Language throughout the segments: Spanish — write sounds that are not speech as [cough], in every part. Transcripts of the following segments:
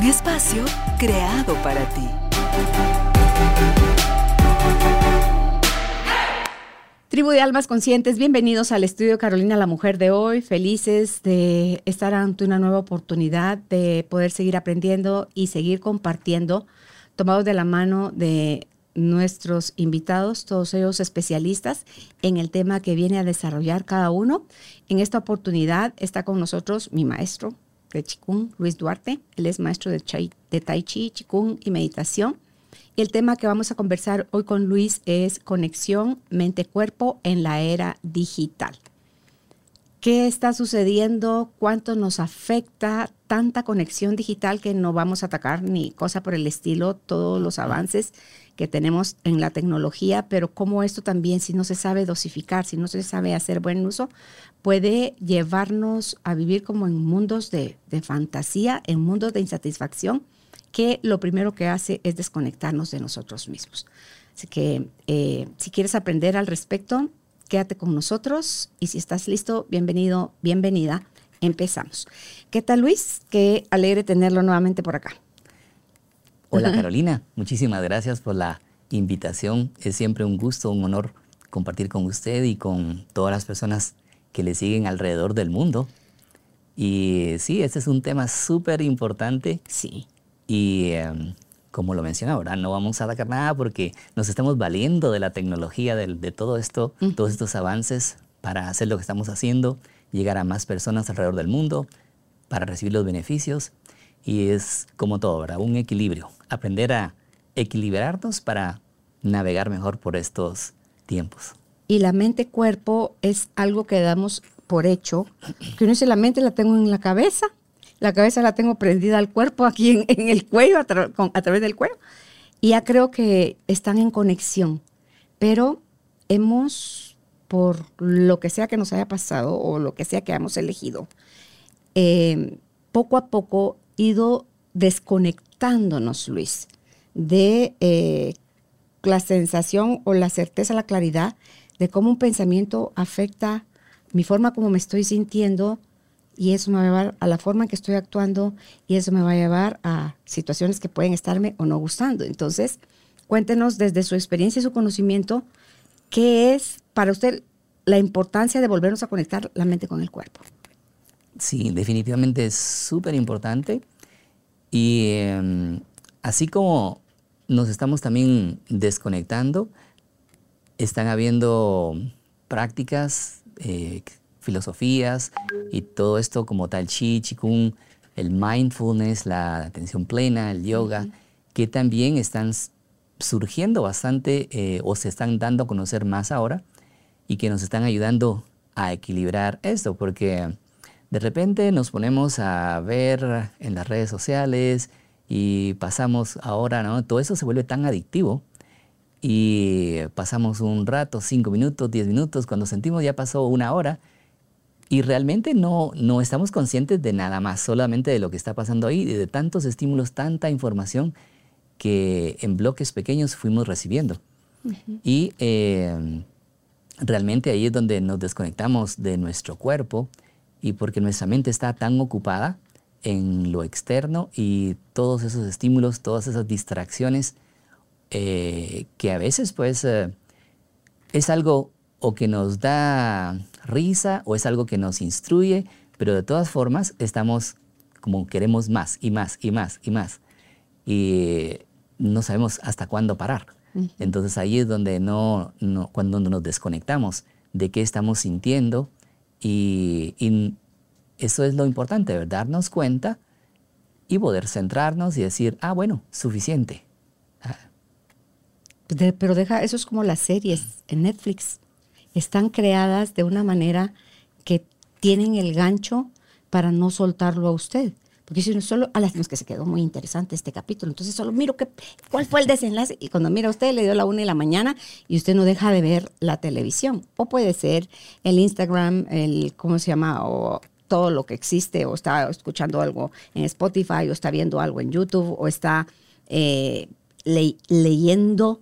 Un espacio creado para ti. Tribu de Almas Conscientes, bienvenidos al estudio Carolina, la mujer de hoy. Felices de estar ante una nueva oportunidad de poder seguir aprendiendo y seguir compartiendo, tomados de la mano de nuestros invitados, todos ellos especialistas en el tema que viene a desarrollar cada uno. En esta oportunidad está con nosotros mi maestro de Chikung, Luis Duarte. Él es maestro de, Tai Chi, Chikung y meditación el tema que vamos a conversar hoy con Luis es conexión mente-cuerpo en la era digital. ¿Qué está sucediendo? ¿Cuánto nos afecta tanta conexión digital que no vamos a atacar ni cosa por el estilo, todos los avances que tenemos en la tecnología, pero cómo esto también, si no se sabe dosificar, si no se sabe hacer buen uso, puede llevarnos a vivir como en mundos de, de fantasía, en mundos de insatisfacción que lo primero que hace es desconectarnos de nosotros mismos. Así que eh, si quieres aprender al respecto, quédate con nosotros y si estás listo, bienvenido, bienvenida. Empezamos. ¿Qué tal Luis? Qué alegre tenerlo nuevamente por acá. Hola [laughs] Carolina, muchísimas gracias por la invitación. Es siempre un gusto, un honor compartir con usted y con todas las personas que le siguen alrededor del mundo. Y sí, este es un tema súper importante. Sí. Y em, como lo mencionaba, ahora no vamos a atacar nada porque nos estamos valiendo de la tecnología, de, de todo esto, todos estos avances para hacer lo que estamos haciendo, llegar a más personas alrededor del mundo, para recibir los beneficios. Y es como todo, ¿verdad? Un equilibrio. Aprender a equilibrarnos para navegar mejor por estos tiempos. Y la mente-cuerpo es algo que damos por hecho, que uno dice, la mente la tengo en la cabeza la cabeza la tengo prendida al cuerpo, aquí en, el cuello, a, través del cuello. Y ya creo que están en conexión. Pero hemos, por lo que sea que nos haya pasado o lo que sea que hayamos elegido, eh, poco a poco ido desconectándonos, Luis, de eh, la sensación o la certeza, la claridad de cómo un pensamiento afecta mi forma como me estoy sintiendo, y eso me va a llevar a la forma en que estoy actuando y eso me va a llevar a situaciones que pueden estarme o no gustando. Entonces, cuéntenos desde su experiencia y su conocimiento, ¿qué es para usted la importancia de volvernos a conectar la mente con el cuerpo? Sí, definitivamente es súper importante. Y em, así como nos estamos también desconectando, están habiendo prácticas eh, filosofías y todo esto como tal chi, chikung, el mindfulness, la atención plena, el yoga, que también están surgiendo bastante eh, o se están dando a conocer más ahora y que nos están ayudando a equilibrar esto, porque de repente nos ponemos a ver en las redes sociales y pasamos ahora, ¿no? Todo eso se vuelve tan adictivo y pasamos un rato, cinco minutos, diez minutos, cuando sentimos ya pasó una hora y realmente no, no estamos conscientes de nada más, solamente de lo que está pasando ahí, de tantos estímulos, tanta información que en bloques pequeños fuimos recibiendo. Y eh, realmente ahí es donde nos desconectamos de nuestro cuerpo y porque nuestra mente está tan ocupada en lo externo y todos esos estímulos, todas esas distracciones, eh, que a veces pues eh, es algo o que nos da risa o es algo que nos instruye, pero de todas formas estamos como queremos más y más y más y más. Y no sabemos hasta cuándo parar. Entonces ahí es donde no, cuando nos desconectamos de qué estamos sintiendo y, eso es lo importante, darnos cuenta y poder centrarnos y decir, ah, bueno, suficiente. Ah. pero deja, eso es como las series en Netflix están creadas de una manera que tienen el gancho para no soltarlo a usted. Porque si uno solo, a las que se quedó muy interesante este capítulo, entonces solo miro qué, cuál fue el desenlace. Y cuando mira usted, le dio la una de la mañana y usted no deja de ver la televisión. O puede ser el Instagram, el, ¿cómo se llama? O todo lo que existe, o está escuchando algo en Spotify, o está viendo algo en YouTube, o está eh, leyendo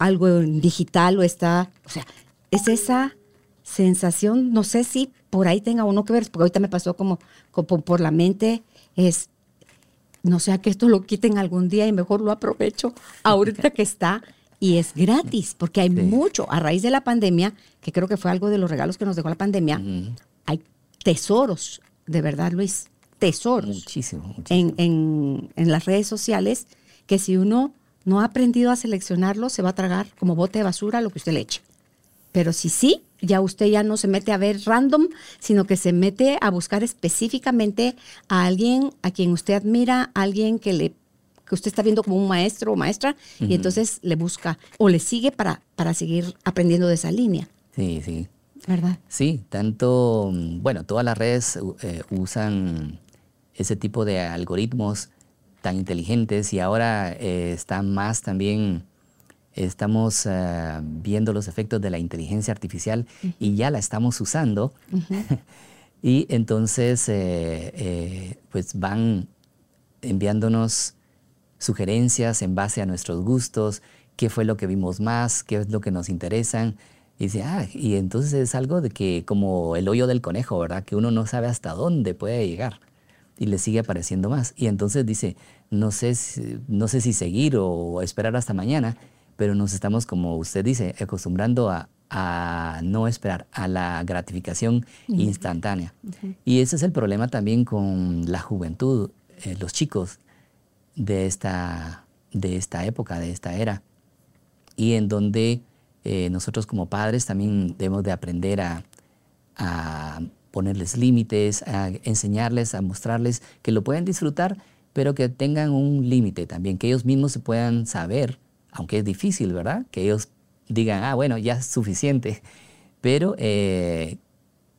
algo en digital, o está, o sea, es esa sensación, no sé si por ahí tenga uno que ver, porque ahorita me pasó como, como por la mente, es, no sea que esto lo quiten algún día y mejor lo aprovecho ahorita que está y es gratis, porque hay mucho, a raíz de la pandemia, que creo que fue algo de los regalos que nos dejó la pandemia, hay tesoros, de verdad, Luis, tesoros. Muchísimo. En, en, las redes sociales que si uno no ha aprendido a seleccionarlo, se va a tragar como bote de basura lo que usted le eche. Pero si sí, ya usted ya no se mete a ver random, sino que se mete a buscar específicamente a alguien a quien usted admira, a alguien que le que usted está viendo como un maestro o maestra, y entonces le busca o le sigue para, para seguir aprendiendo de esa línea. Sí, sí. ¿verdad? Sí, tanto, bueno, todas las redes eh, usan ese tipo de algoritmos tan inteligentes y ahora eh, están más también, estamos eh, viendo los efectos de la inteligencia artificial y ya la estamos usando. [laughs] y entonces, pues van enviándonos sugerencias en base a nuestros gustos, qué fue lo que vimos más, qué es lo que nos interesan. Y dice, ah, y entonces es algo de que como el hoyo del conejo, ¿verdad? Que uno no sabe hasta dónde puede llegar y le sigue apareciendo más. Y entonces dice, no sé, si, no sé si seguir o esperar hasta mañana, pero nos estamos, como usted dice, acostumbrando a, no esperar, a la gratificación instantánea. Y ese es el problema también con la juventud, eh, los chicos de esta, de esta época, de esta era, y en donde eh, nosotros como padres también debemos de aprender a, ponerles límites, a enseñarles, a mostrarles que lo pueden disfrutar, pero que tengan un límite también, que ellos mismos se puedan saber, aunque es difícil, ¿verdad? Que ellos digan, ah, bueno, ya es suficiente. Pero eh,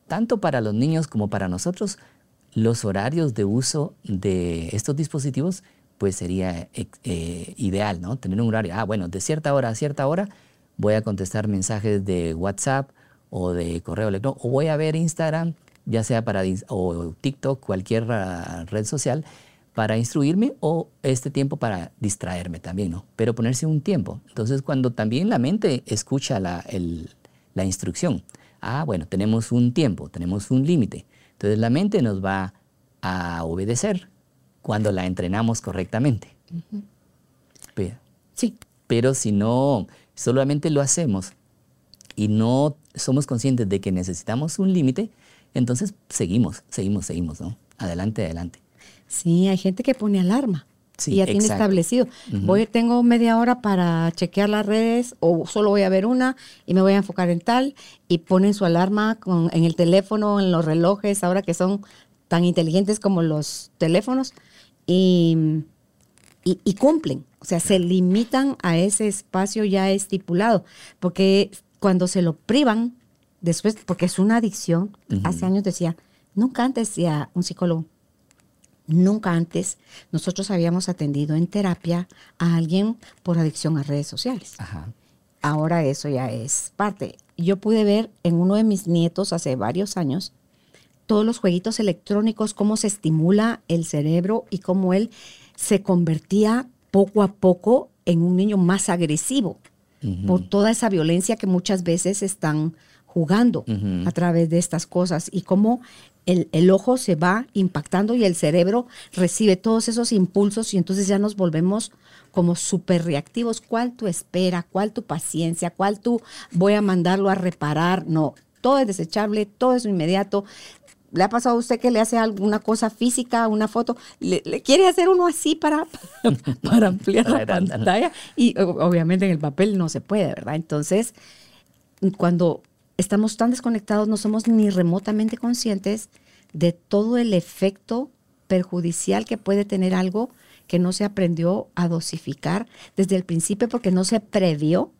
tanto para los niños como para nosotros, los horarios de uso de estos dispositivos, pues sería eh, ideal, ¿no? Tener un horario, ah, bueno, de cierta hora a cierta hora voy a contestar mensajes de WhatsApp o de correo electrónico, o voy a ver Instagram, ya sea para, o TikTok, cualquier ah, red social, para instruirme o este tiempo para distraerme también, ¿no? Pero ponerse un tiempo. Entonces, cuando también la mente escucha la, la instrucción, ah, bueno, tenemos un tiempo, tenemos un límite. Entonces, la mente nos va a obedecer cuando la entrenamos correctamente. sí. Pero si no, solamente lo hacemos y no somos conscientes de que necesitamos un límite, entonces seguimos, seguimos, seguimos, ¿no? Adelante, adelante. Sí, hay gente que pone alarma. y ya tiene establecido. voy, tengo media hora para chequear las redes o solo voy a ver una y me voy a enfocar en tal y ponen su alarma con, en el teléfono, en los relojes, ahora que son tan inteligentes como los teléfonos y y, cumplen, o sea, se limitan a ese espacio ya estipulado, porque cuando se lo privan, después, porque es una adicción, hace años decía, nunca antes, decía un psicólogo, nunca antes nosotros habíamos atendido en terapia a alguien por adicción a redes sociales. Ahora eso ya es parte. Yo pude ver en uno de mis nietos hace varios años todos los jueguitos electrónicos, cómo se estimula el cerebro y cómo él se convertía poco a poco en un niño más agresivo por toda esa violencia que muchas veces están jugando a través de estas cosas y cómo el, el, ojo se va impactando y el cerebro recibe todos esos impulsos y entonces ya nos volvemos como súper reactivos. ¿Cuál tu espera? ¿Cuál tu paciencia? ¿Cuál tu voy a mandarlo a reparar? No, todo es desechable, todo es inmediato. ¿Le ha pasado a usted que le hace alguna cosa física, una foto? ¿Le, quiere hacer uno así para, [laughs] para ampliar la pantalla? Y obviamente en el papel no se puede, ¿verdad? Entonces, cuando estamos tan desconectados, no somos ni remotamente conscientes de todo el efecto perjudicial que puede tener algo que no se aprendió a dosificar desde el principio porque no se previó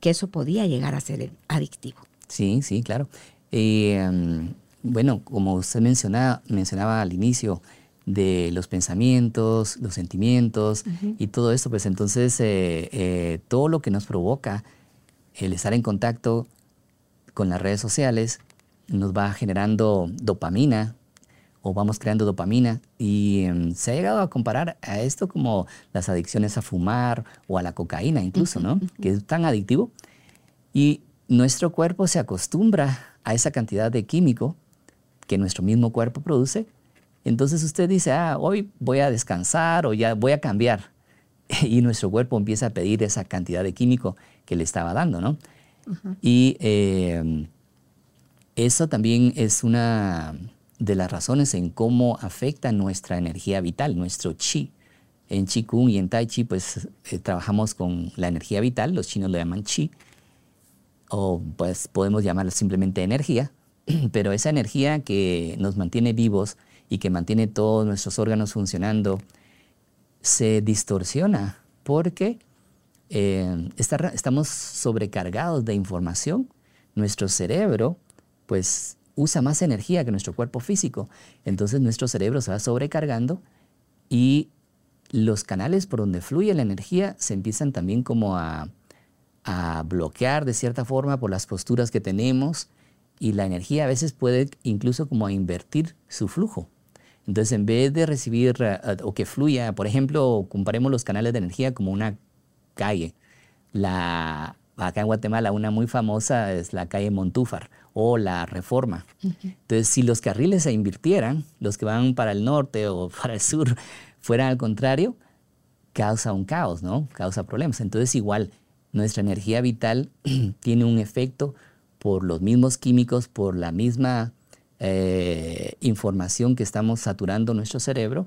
que eso podía llegar a ser adictivo. Sí, sí, claro. Y em, bueno, como usted mencionaba, mencionaba al inicio, de los pensamientos, los sentimientos y todo esto, pues entonces eh, eh, todo lo que nos provoca el estar en contacto con las redes sociales nos va generando dopamina o vamos creando dopamina y em, se ha llegado a comparar a esto como las adicciones a fumar o a la cocaína incluso, ¿no? Que es tan adictivo y nuestro cuerpo se acostumbra a esa cantidad de químico que nuestro mismo cuerpo produce. Entonces usted dice, ah, hoy voy a descansar o ya voy a cambiar. [laughs] Y nuestro cuerpo empieza a pedir esa cantidad de químico que le estaba dando, ¿no? Y em, eso también es una de las razones en cómo afecta nuestra energía vital, nuestro chi. En Qigong y en Tai Chi, pues eh, trabajamos con la energía vital, los chinos lo llaman chi, o pues podemos llamarlo simplemente energía, [clears throat] pero esa energía que nos mantiene vivos y que mantiene todos nuestros órganos funcionando, se distorsiona porque eh, estamos sobrecargados de información. Nuestro cerebro, pues, usa más energía que nuestro cuerpo físico. Entonces nuestro cerebro se va sobrecargando y los canales por donde fluye la energía se empiezan también como a a bloquear de cierta forma por las posturas que tenemos y la energía a veces puede incluso como invertir su flujo. Entonces, en vez de recibir eh, o que fluya, por ejemplo, comparemos los canales de energía como una calle. La, acá en Guatemala una muy famosa es la calle Montúfar o la Reforma. Entonces, si los carriles se invirtieran, los que van para el norte o [laughs] para el sur fueran al contrario, causa un caos, ¿no? Causa problemas. Entonces, igual, nuestra energía vital [clears throat] tiene un efecto por los mismos químicos, por la misma eh, información que estamos saturando nuestro cerebro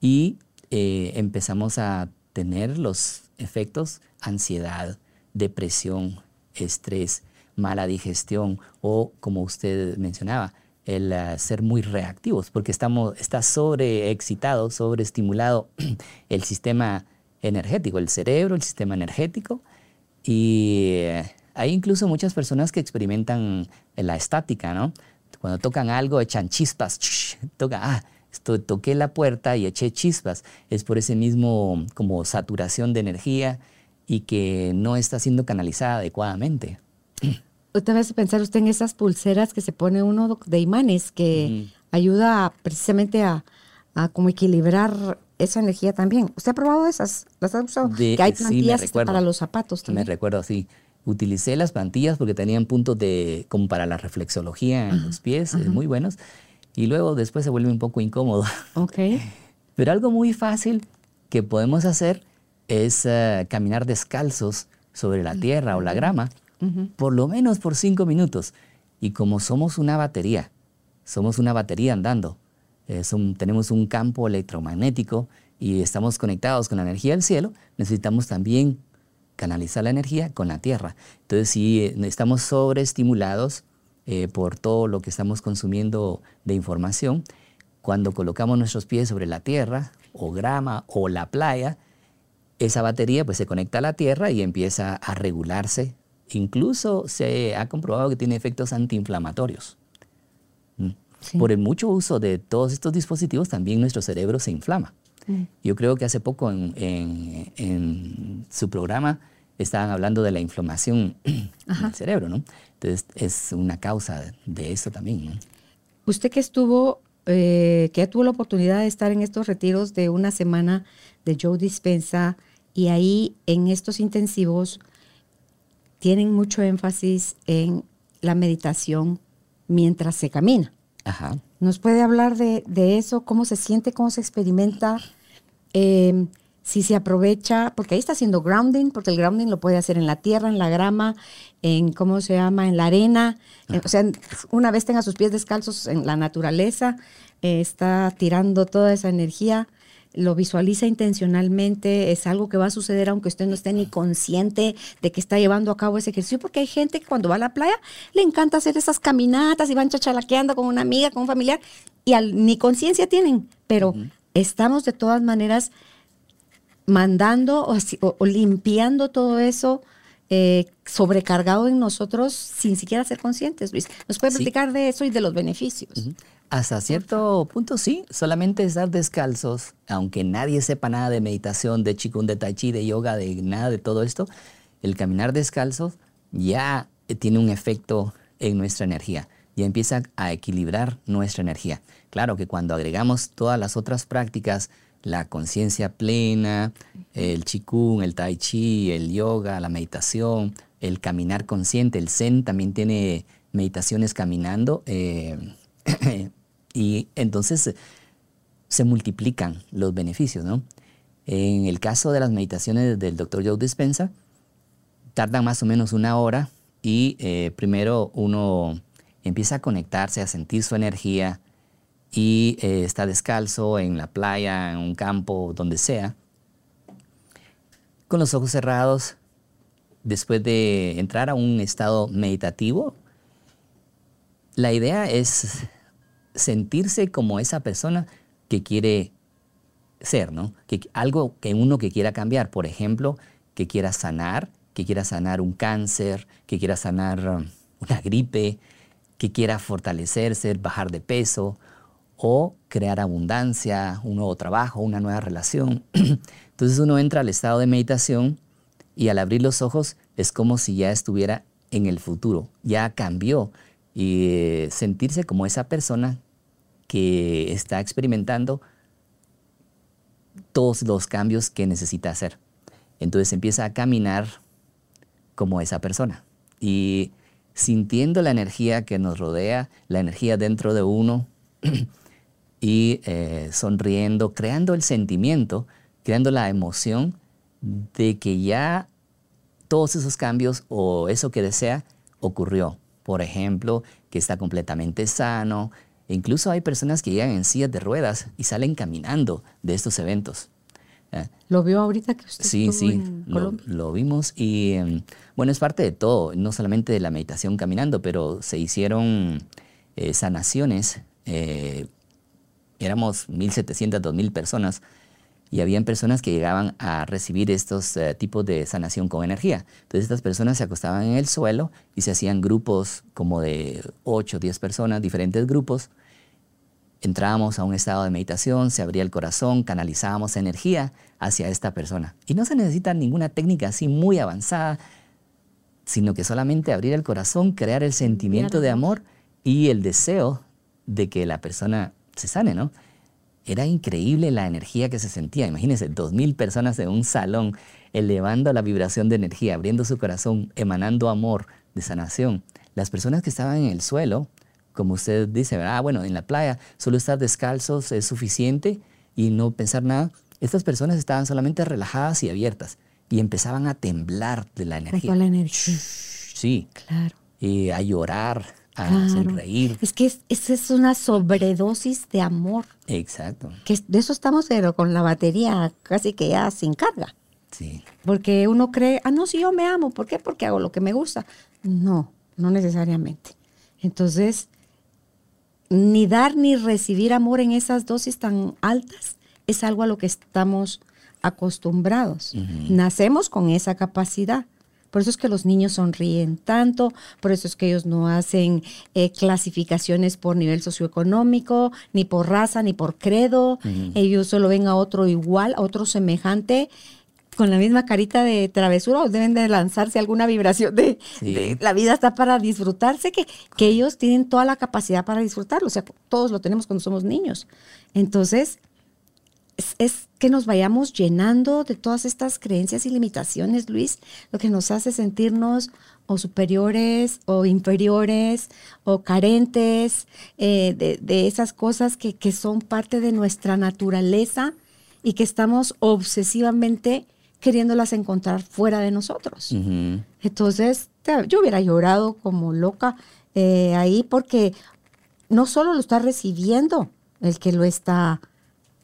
y eh, empezamos a tener los efectos ansiedad, depresión, estrés, mala digestión o, como usted mencionaba, el uh, ser muy reactivos, porque estamos, está sobreexcitado, sobreestimulado el sistema energético, el cerebro, el sistema energético, y eh, hay incluso muchas personas que experimentan la estática, ¿no? Cuando tocan algo, echan chispas, toca, ah, esto, toqué la puerta y eché chispas. Es por ese mismo como saturación de energía y que no está siendo canalizada adecuadamente. Otra vez pensar usted en esas pulseras que se pone uno de imanes que ayuda precisamente a, a como equilibrar esa energía también. ¿Usted ha probado esas? ¿Las ha usado? que hay plantillas para los zapatos también. Me recuerdo, sí. Utilicé las plantillas porque tenían puntos de, como para la reflexología en los pies, eh, muy buenos. Y luego después se vuelve un poco incómodo. [laughs] Ok. Pero algo muy fácil que podemos hacer es eh, caminar descalzos sobre la tierra o la grama, por lo menos por cinco minutos. Y como somos una batería, somos una batería andando, tenemos un campo electromagnético y estamos conectados con la energía del cielo, necesitamos también canalizar la energía con la tierra. Entonces, si eh, estamos sobreestimulados eh, por todo lo que estamos consumiendo de información, cuando colocamos nuestros pies sobre la tierra o grama o la playa, esa batería pues se conecta a la tierra y empieza a regularse. Incluso se ha comprobado que tiene efectos antiinflamatorios. Por el mucho uso de todos estos dispositivos, también nuestro cerebro se inflama. Mm. Yo creo que hace poco en, su programa estaban hablando de la inflamación del cerebro, ¿no? Entonces es una causa de eso también. Usted que estuvo, eh, que tuvo la oportunidad de estar en estos retiros de una semana de Joe Dispensa y ahí en estos intensivos tienen mucho énfasis en la meditación mientras se camina. ¿Nos puede hablar de, eso? ¿Cómo se siente? ¿Cómo se experimenta? Em, si se aprovecha, porque ahí está haciendo grounding, porque el grounding lo puede hacer en la tierra, en la grama, en, ¿cómo se llama?, en la arena. o sea, una vez tenga sus pies descalzos en la naturaleza, eh, está tirando toda esa energía lo visualiza intencionalmente, es algo que va a suceder aunque usted no esté ni consciente de que está llevando a cabo ese ejercicio, porque hay gente que cuando va a la playa le encanta hacer esas caminatas y van chachalaqueando con una amiga, con un familiar, y ni conciencia tienen, pero estamos de todas maneras mandando o, limpiando todo eso eh, sobrecargado en nosotros sin siquiera ser conscientes, Luis. ¿Nos puede platicar de eso y de los beneficios? Hasta cierto punto sí, solamente estar descalzos, aunque nadie sepa nada de meditación, de chikun, de tai chi, de yoga, de nada de todo esto, el caminar descalzos ya tiene un efecto en nuestra energía, ya empieza a equilibrar nuestra energía. Claro que cuando agregamos todas las otras prácticas, la conciencia plena, el chikun, el tai chi, el yoga, la meditación, el caminar consciente, el zen también tiene meditaciones caminando. Eh, [coughs] y entonces se multiplican los beneficios, ¿no? En el caso de las meditaciones del Dr. Joe Dispensa, tardan más o menos una hora y eh, primero uno empieza a conectarse, a sentir su energía y eh, está descalzo en la playa, en un campo, donde sea, con los ojos cerrados, después de entrar a un estado meditativo, la idea es sentirse como esa persona que quiere ser, ¿no? Que, algo que uno que quiera cambiar, por ejemplo, que quiera sanar, que quiera sanar un cáncer, que quiera sanar um, una gripe, que quiera fortalecerse, bajar de peso o crear abundancia, un nuevo trabajo, una nueva relación. [clears throat] Entonces uno entra al estado de meditación y al abrir los ojos es como si ya estuviera en el futuro, ya cambió y eh, sentirse como esa persona que está experimentando todos los cambios que necesita hacer. Entonces empieza a caminar como esa persona y sintiendo la energía que nos rodea, la energía dentro de uno [clears throat] y eh, sonriendo, creando el sentimiento, creando la emoción de que ya todos esos cambios o eso que desea ocurrió. Por ejemplo, que está completamente sano, e incluso hay personas que llegan en sillas de ruedas y salen caminando de estos eventos. ¿Lo vio ahorita que usted Sí, sí, lo, vimos y em, bueno, es parte de todo, no solamente de la meditación caminando, pero se hicieron eh, sanaciones. Eh, éramos 1.700, 2.000 personas y habían personas que llegaban a recibir estos eh, tipos de sanación con energía. Entonces estas personas se acostaban en el suelo y se hacían grupos como de 8 10 personas, diferentes grupos. Entrábamos a un estado de meditación, se abría el corazón, canalizábamos energía hacia esta persona. Y no se necesita ninguna técnica así muy avanzada, sino que solamente abrir el corazón, crear el sentimiento de amor y el deseo de que la persona se sane, ¿no? Era increíble la energía que se sentía. Imagínense, dos mil personas en un salón elevando la vibración de energía, abriendo su corazón, emanando amor de sanación. Las personas que estaban en el suelo, como usted dice, ah, bueno, en la playa solo estar descalzos es suficiente y no pensar nada. Estas personas estaban solamente relajadas y abiertas y empezaban a temblar de la energía. la energía. Sí. Claro. Y a llorar, a sonreír. Es que es, es, una sobredosis de amor. Exacto. Que de eso estamos, pero con la batería casi que ya sin carga. Sí. Porque uno cree, ah, no, si yo me amo, ¿por qué? Porque hago lo que me gusta. No, no necesariamente. Entonces, ni dar ni recibir amor en esas dosis tan altas es algo a lo que estamos acostumbrados. Nacemos con esa capacidad. Por eso es que los niños sonríen tanto, por eso es que ellos no hacen eh, clasificaciones por nivel socioeconómico, ni por raza, ni por credo. Ellos solo ven a otro igual, a otro semejante con la misma carita de travesura o deben de lanzarse alguna vibración de, la vida está para disfrutarse, que, que ellos tienen toda la capacidad para disfrutarlo, o sea, todos lo tenemos cuando somos niños. Entonces, es, que nos vayamos llenando de todas estas creencias y limitaciones, Luis, lo que nos hace sentirnos o superiores o inferiores o carentes eh, de, esas cosas que, son parte de nuestra naturaleza y que estamos obsesivamente queriéndolas encontrar fuera de nosotros. Entonces, yo hubiera llorado como loca eh, ahí porque no solo lo está recibiendo el que lo está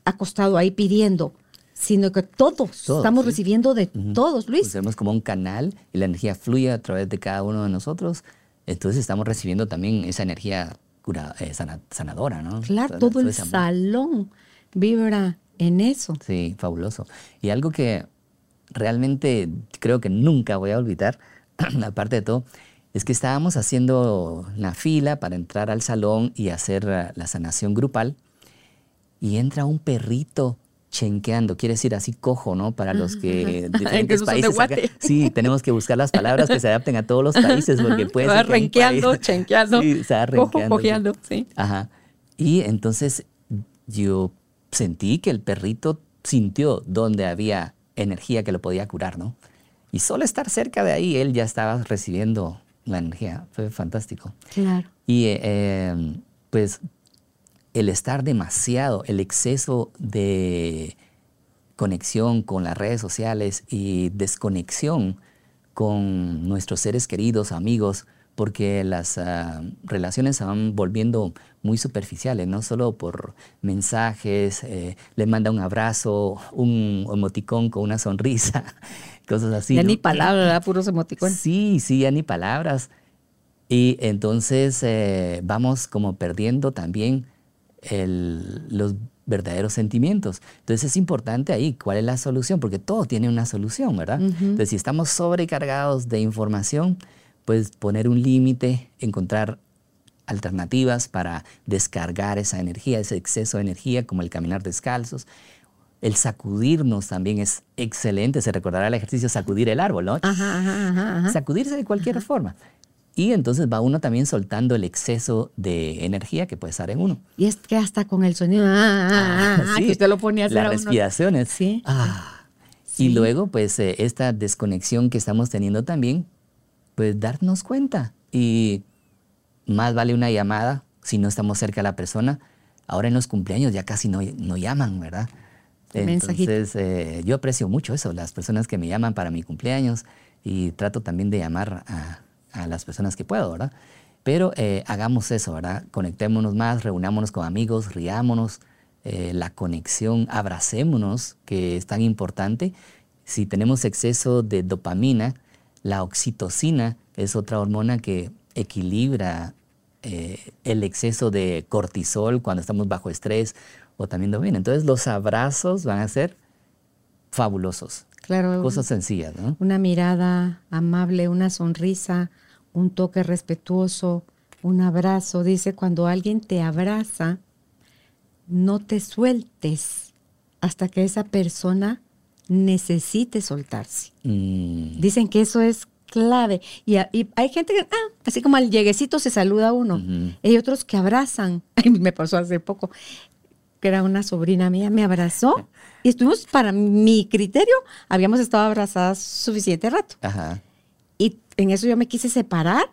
acostado ahí pidiendo, sino que todos, estamos recibiendo de todos, Luis. Pues como un canal y la energía fluye a través de cada uno de nosotros. Entonces estamos recibiendo también esa energía cura, eh, sanadora, ¿no? Claro, todo, el salón vibra en eso. Sí, fabuloso. Y algo que realmente creo que nunca voy a olvidar, [clears throat] aparte de todo, es que estábamos haciendo la fila para entrar al salón y hacer la, la sanación grupal y entra un perrito chenqueando, quiere decir así cojo, ¿no? Para los que diferentes países. acá- sí, tenemos que buscar las palabras que se adapten a todos los países porque puede ser renqueando, país- chenqueando, [laughs] Sí, se va cojo, renqueando, sí. cojeando, sí. Ajá. Y entonces yo sentí que el perrito sintió donde había energía que lo podía curar, ¿no? Y solo estar cerca de ahí, él ya estaba recibiendo la energía. Fue fantástico. Claro. Y eh, eh, pues el estar demasiado, el exceso de conexión con las redes sociales y desconexión con nuestros seres queridos, amigos, porque las ah, relaciones se van volviendo muy superficiales, no solo por mensajes, eh, le manda un abrazo, un emoticón con una sonrisa, [laughs] cosas así. ya ¿no? ni palabras, ¿verdad? puros emoticones. Sí, sí, ya ni palabras. Y entonces eh, vamos como perdiendo también el- los verdaderos sentimientos. Entonces es importante ahí cuál es la solución, porque todo tiene una solución, ¿verdad? Entonces si estamos sobrecargados de información, pues poner un límite, encontrar alternativas para descargar esa energía, ese exceso de energía, como el caminar descalzos. El sacudirnos también es excelente. Se recordará el ejercicio sacudir el árbol, ¿no? Ajá, ajá, ajá, ajá. sacudirse de cualquier forma. Y entonces va uno también soltando el exceso de energía que puede estar en uno. Y es que hasta con el sonido, ah, ah, ah, Sí, que usted lo ponía a hacer Las a uno. respiraciones. Sí. Ah. Sí. Y luego, pues, eh, esta desconexión que estamos teniendo también, pues, darnos cuenta. Y más vale una llamada si no estamos cerca de la persona. Ahora en los cumpleaños ya casi no, no llaman, ¿verdad? Mensajito. Entonces, eh, yo aprecio mucho eso, las personas que me llaman para mi cumpleaños y trato también de llamar a, a las personas que puedo, ¿verdad? Pero eh, hagamos eso, ¿verdad? Conectémonos más, reunámonos con amigos, riámonos, eh, la conexión, abracémonos, que es tan importante. Si tenemos exceso de dopamina, la oxitocina es otra hormona que equilibra eh, el exceso de cortisol cuando estamos bajo estrés o también dopamina. Entonces los abrazos van a ser fabulosos. Claro, Cosas sencillas, ¿no? una mirada amable, una sonrisa, un toque respetuoso, un abrazo. Dice, cuando alguien te abraza, no te sueltes hasta que esa persona necesite soltarse. Mm, Dicen que eso es clave. Y, y hay gente que, ah, así como al lleguecito se saluda uno. Ujú. Hay otros que abrazan. [laughs] Ay, me pasó hace poco, que era una sobrina mía, me abrazó. Y estuvimos, para mi criterio, habíamos estado abrazadas suficiente rato. Ajá. En eso yo me quise separar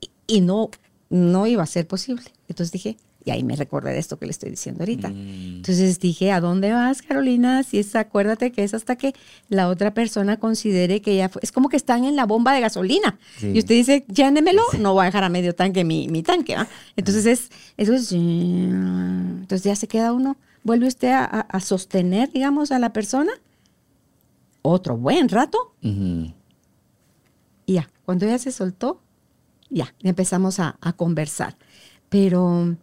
y, y no, no iba a ser posible. Entonces dije, y ahí me recordé de esto que le estoy diciendo ahorita. Mm. Entonces dije, ¿a dónde vas, Carolina? Si es, acuérdate que es hasta que la otra persona considere que ya fue. Es como que están en la bomba de gasolina. Sí. Y usted dice, llénemelo, no voy a dejar a medio tanque mi, mi tanque. ¿va? Entonces es, eso es, entonces ya se queda uno, vuelve usted a, a- sostener, digamos, a la persona otro buen rato y ya, cuando ella se soltó, ya, empezamos a, a conversar. Pero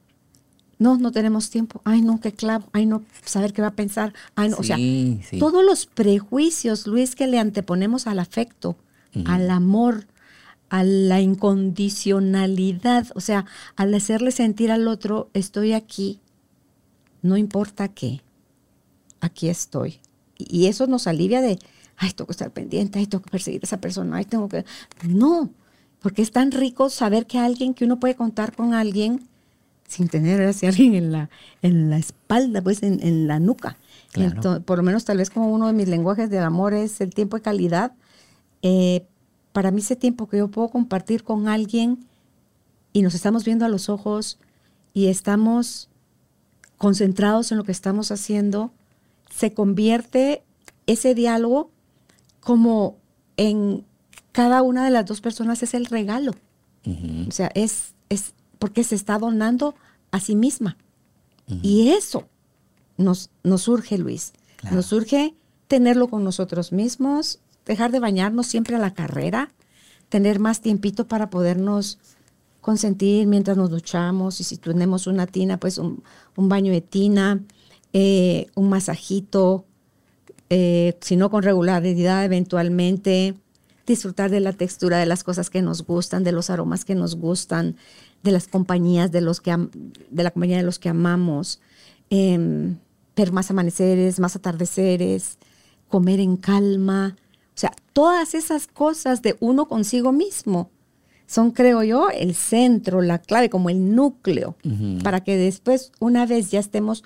no, no tenemos tiempo. Ay, no, qué clavo. Ay, no, saber qué va a pensar. Ay, no, o sea, Sí, todos los prejuicios, Luis, que le anteponemos al afecto, al amor, a la incondicionalidad, o sea, al hacerle sentir al otro, estoy aquí, no importa qué, aquí estoy. Y eso nos alivia de, ay, tengo que estar pendiente, ay, tengo que perseguir a esa persona, ay, tengo que... No, porque es tan rico saber que alguien, que uno puede contar con alguien sin tener así alguien en la, en la espalda, pues en, en la nuca. Claro. Por lo menos tal vez como uno de mis lenguajes del amor es el tiempo de calidad. Eh, para mí ese tiempo que yo puedo compartir con alguien y nos estamos viendo a los ojos y estamos concentrados en lo que estamos haciendo, se convierte ese diálogo como en cada una de las dos personas es el regalo. O sea, es, es porque se está donando a sí misma. Y eso nos, nos surge, Luis. Claro. Nos surge tenerlo con nosotros mismos, dejar de bañarnos siempre a la carrera, tener más tiempito para podernos consentir mientras nos duchamos y si tenemos una tina, pues un, un baño de tina, eh, un masajito, eh, si no con regularidad eventualmente, disfrutar de la textura de las cosas que nos gustan, de los aromas que nos gustan, de las compañías de los que de la compañía de los que amamos, em, ver más amaneceres, más atardeceres, comer en calma, o sea, todas esas cosas de uno consigo mismo son, creo yo, el centro, la clave, como el núcleo, para que después, una vez ya estemos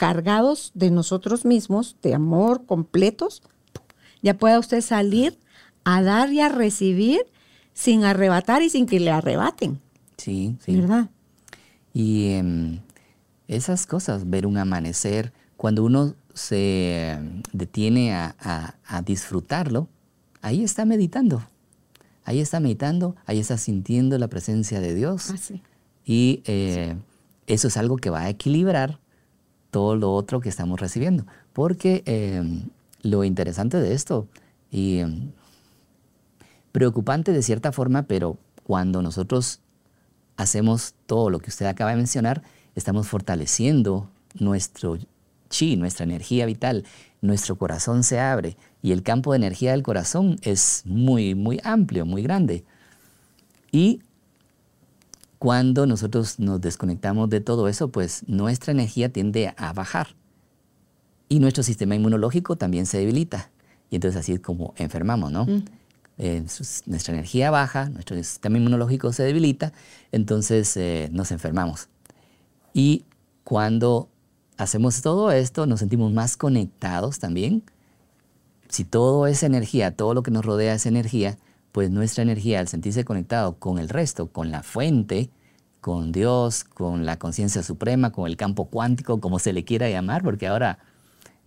cargados de nosotros mismos, de amor completos, ya pueda usted salir a dar y a recibir sin arrebatar y sin que le arrebaten. Sí, sí. ¿Verdad? Y em, esas cosas, ver un amanecer, cuando uno se detiene a, disfrutarlo, ahí está meditando. Ahí está meditando, ahí está sintiendo la presencia de Dios. Ah, y eh, eso es algo que va a equilibrar todo lo otro que estamos recibiendo. Porque em, lo interesante de esto, y preocupante de cierta forma, pero cuando nosotros hacemos todo lo que usted acaba de mencionar, estamos fortaleciendo nuestro chi, nuestra energía vital, nuestro corazón se abre y el campo de energía del corazón es muy, muy amplio, muy grande. Y cuando nosotros nos desconectamos de todo eso, pues nuestra energía tiende a bajar y nuestro sistema inmunológico también se debilita. Y entonces así es como enfermamos, ¿no? Mm. Eh, nuestra energía baja, nuestro sistema inmunológico se debilita, entonces eh, nos enfermamos. Y cuando hacemos todo esto, nos sentimos más conectados también. Si todo es energía, todo lo que nos rodea es energía, pues nuestra energía al sentirse conectado con el resto, con la fuente, con Dios, con la conciencia suprema, con el campo cuántico, como se le quiera llamar, porque ahora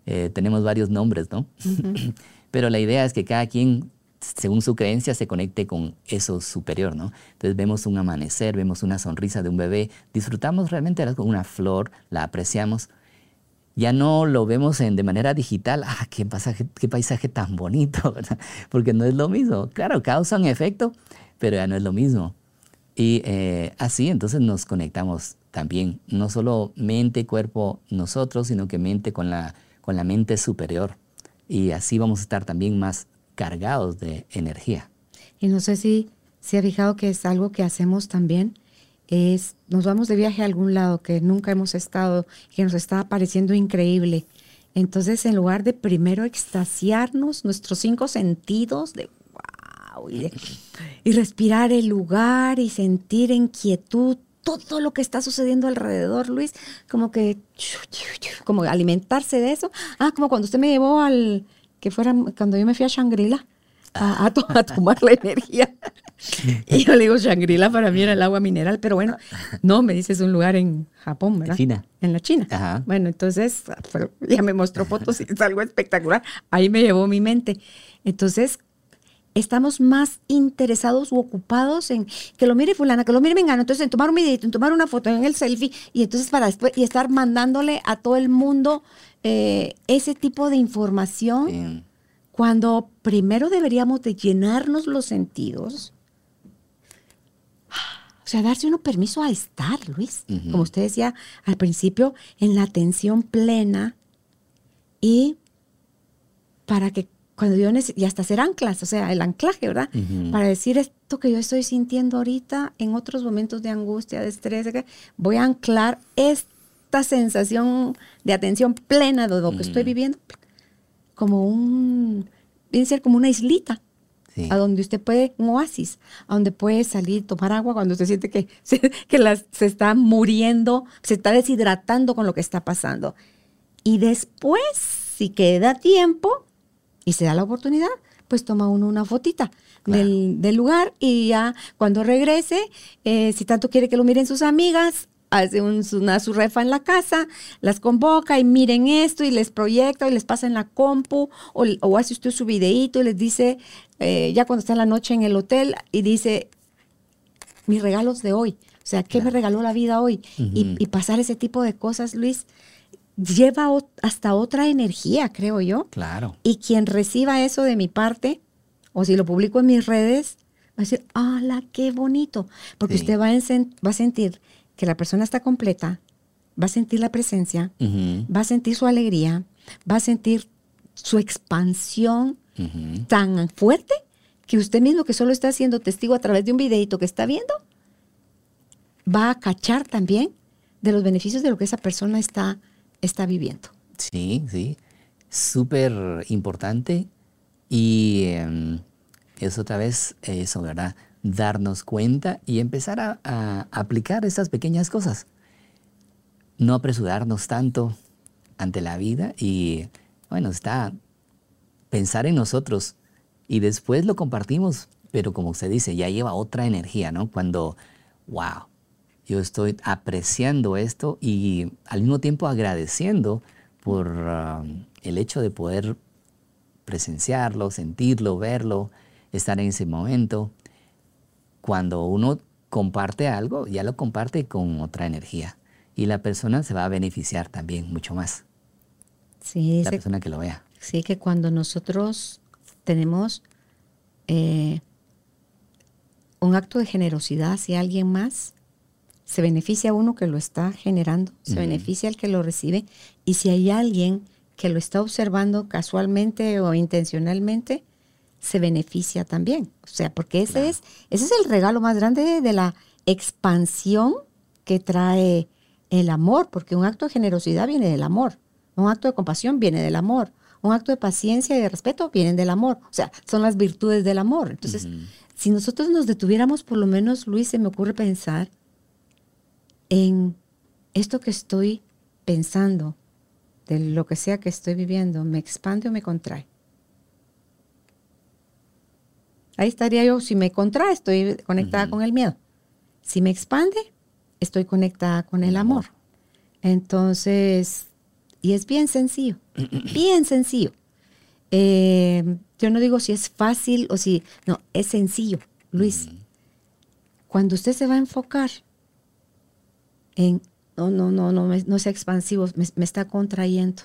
eh, tenemos varios nombres, ¿no? [laughs] Pero la idea es que cada quien según su creencia, se conecte con eso superior, ¿no? Entonces vemos un amanecer, vemos una sonrisa de un bebé, disfrutamos realmente con una flor, la apreciamos. Ya no lo vemos en, de manera digital, ah, qué, pasaje, qué paisaje tan bonito. [laughs] Porque no es lo mismo. Claro, causa un efecto, pero ya no es lo mismo. Y eh, así entonces nos conectamos también, no solo mente, cuerpo, nosotros, sino que mente con la, con la mente superior. Y así vamos a estar también más cargados de energía. Y no sé si se ha fijado que es algo que hacemos también, es nos vamos de viaje a algún lado que nunca hemos estado, que nos está pareciendo increíble. Entonces, en lugar de primero extasiarnos nuestros cinco sentidos de wow y, respirar el lugar y sentir en quietud todo lo que está sucediendo alrededor, Luis, como que como alimentarse de eso. Ah, como cuando usted me llevó al que fuera cuando yo me fui a Shangri-La a, tomar la energía. Y yo le digo, Shangri-La para mí era el agua mineral, pero bueno, no, me dices un lugar en Japón, ¿verdad? China. En la China. Bueno, entonces ya me mostró fotos y es algo espectacular. Ahí me llevó mi mente. Entonces, estamos más interesados u ocupados en que lo mire fulana, que lo mire mengano, entonces en tomar un video, en tomar una foto, en el selfie, y entonces para después, y estar mandándole a todo el mundo eh, ese tipo de información, cuando primero deberíamos de llenarnos los sentidos, o sea, darse uno permiso a estar, Luis, como usted decía al principio, en la atención plena y para que cuando yo y hasta hacer anclas, o sea, el anclaje, ¿verdad? Para decir esto que yo estoy sintiendo ahorita en otros momentos de angustia, de estrés, voy a anclar esta sensación de atención plena de lo que estoy viviendo como un, viene a ser como una islita. A donde usted puede, un oasis, a donde puede salir, tomar agua cuando usted siente que, [laughs] se, que las, se está muriendo, se está deshidratando con lo que está pasando. Y después, si queda tiempo, y se da la oportunidad, pues toma uno una fotita del, lugar y ya cuando regrese, eh, si tanto quiere que lo miren sus amigas, hace una su refa en la casa, las convoca y miren esto y les proyecta y les pasa en la compu o, hace usted su videíto y les dice, eh, ya cuando está en la noche en el hotel y dice, mis regalos de hoy, o sea, ¿qué me regaló la vida hoy? y, y, pasar ese tipo de cosas, Luis, lleva hasta otra energía, creo yo. Claro. Y quien reciba eso de mi parte, o si lo publico en mis redes, va a decir, ¡hala, qué bonito! Porque usted va a, va a, sentir que la persona está completa, va a sentir la presencia, va a sentir su alegría, va a sentir su expansión tan fuerte que usted mismo que solo está siendo testigo a través de un videito que está viendo, va a cachar también de los beneficios de lo que esa persona está, está viviendo. Sí, sí, súper importante y em, es otra vez eso, ¿verdad? Darnos cuenta y empezar a, aplicar estas pequeñas cosas. No apresurarnos tanto ante la vida y, bueno, está pensar en nosotros y después lo compartimos, pero como usted dice, ya lleva otra energía, ¿no? Cuando, wow, yo estoy apreciando esto y al mismo tiempo agradeciendo por um, el hecho de poder presenciarlo, sentirlo, verlo, estar en ese momento. Cuando uno comparte algo, ya lo comparte con otra energía y la persona se va a beneficiar también mucho más. Sí, la persona que lo vea. Sí, que cuando nosotros tenemos eh, un acto de generosidad hacia alguien más, se beneficia a uno que lo está generando, se beneficia al que lo recibe, y si hay alguien que lo está observando casualmente o intencionalmente, se beneficia también. O sea, porque ese, es, ese es el regalo más grande de la expansión que trae el amor, porque un acto de generosidad viene del amor, un acto de compasión viene del amor, un acto de paciencia y de respeto vienen del amor. O sea, son las virtudes del amor. Entonces, si nosotros nos detuviéramos, por lo menos, Luis, se me ocurre pensar en esto que estoy pensando, de lo que sea que estoy viviendo, ¿me expande o me contrae? Ahí estaría yo, si me contrae, estoy conectada con el miedo. Si me expande, estoy conectada con el amor. Entonces, y es bien sencillo, [clears throat] bien sencillo. Eh, yo no digo si es fácil o si, no, es sencillo, Luis. Cuando usted se va a enfocar en, no, no, no, no, no sea expansivo, me, está contrayendo.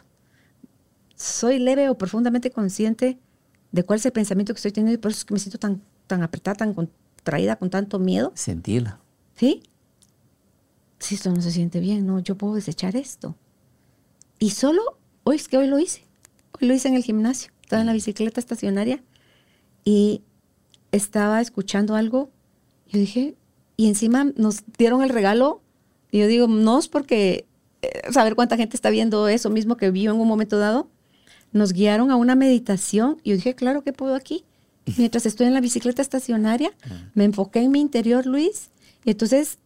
Soy leve o profundamente consciente de cuál es el pensamiento que estoy teniendo y por eso es que me siento tan, tan apretada, tan contraída, con tanto miedo. Sentirla. ¿Sí? Si esto no se siente bien, no, yo puedo desechar esto. Y solo, hoy es que hoy lo hice. Hoy lo hice en el gimnasio. Estaba en la bicicleta estacionaria y estaba escuchando algo. Yo dije, y encima nos dieron el regalo y yo digo, no es porque eh, saber cuánta gente está viendo eso mismo que vio en un momento dado. Nos guiaron a una meditación y yo dije, claro que puedo aquí. [laughs] Mientras estoy en la bicicleta estacionaria, me enfoqué en mi interior, Luis, y entonces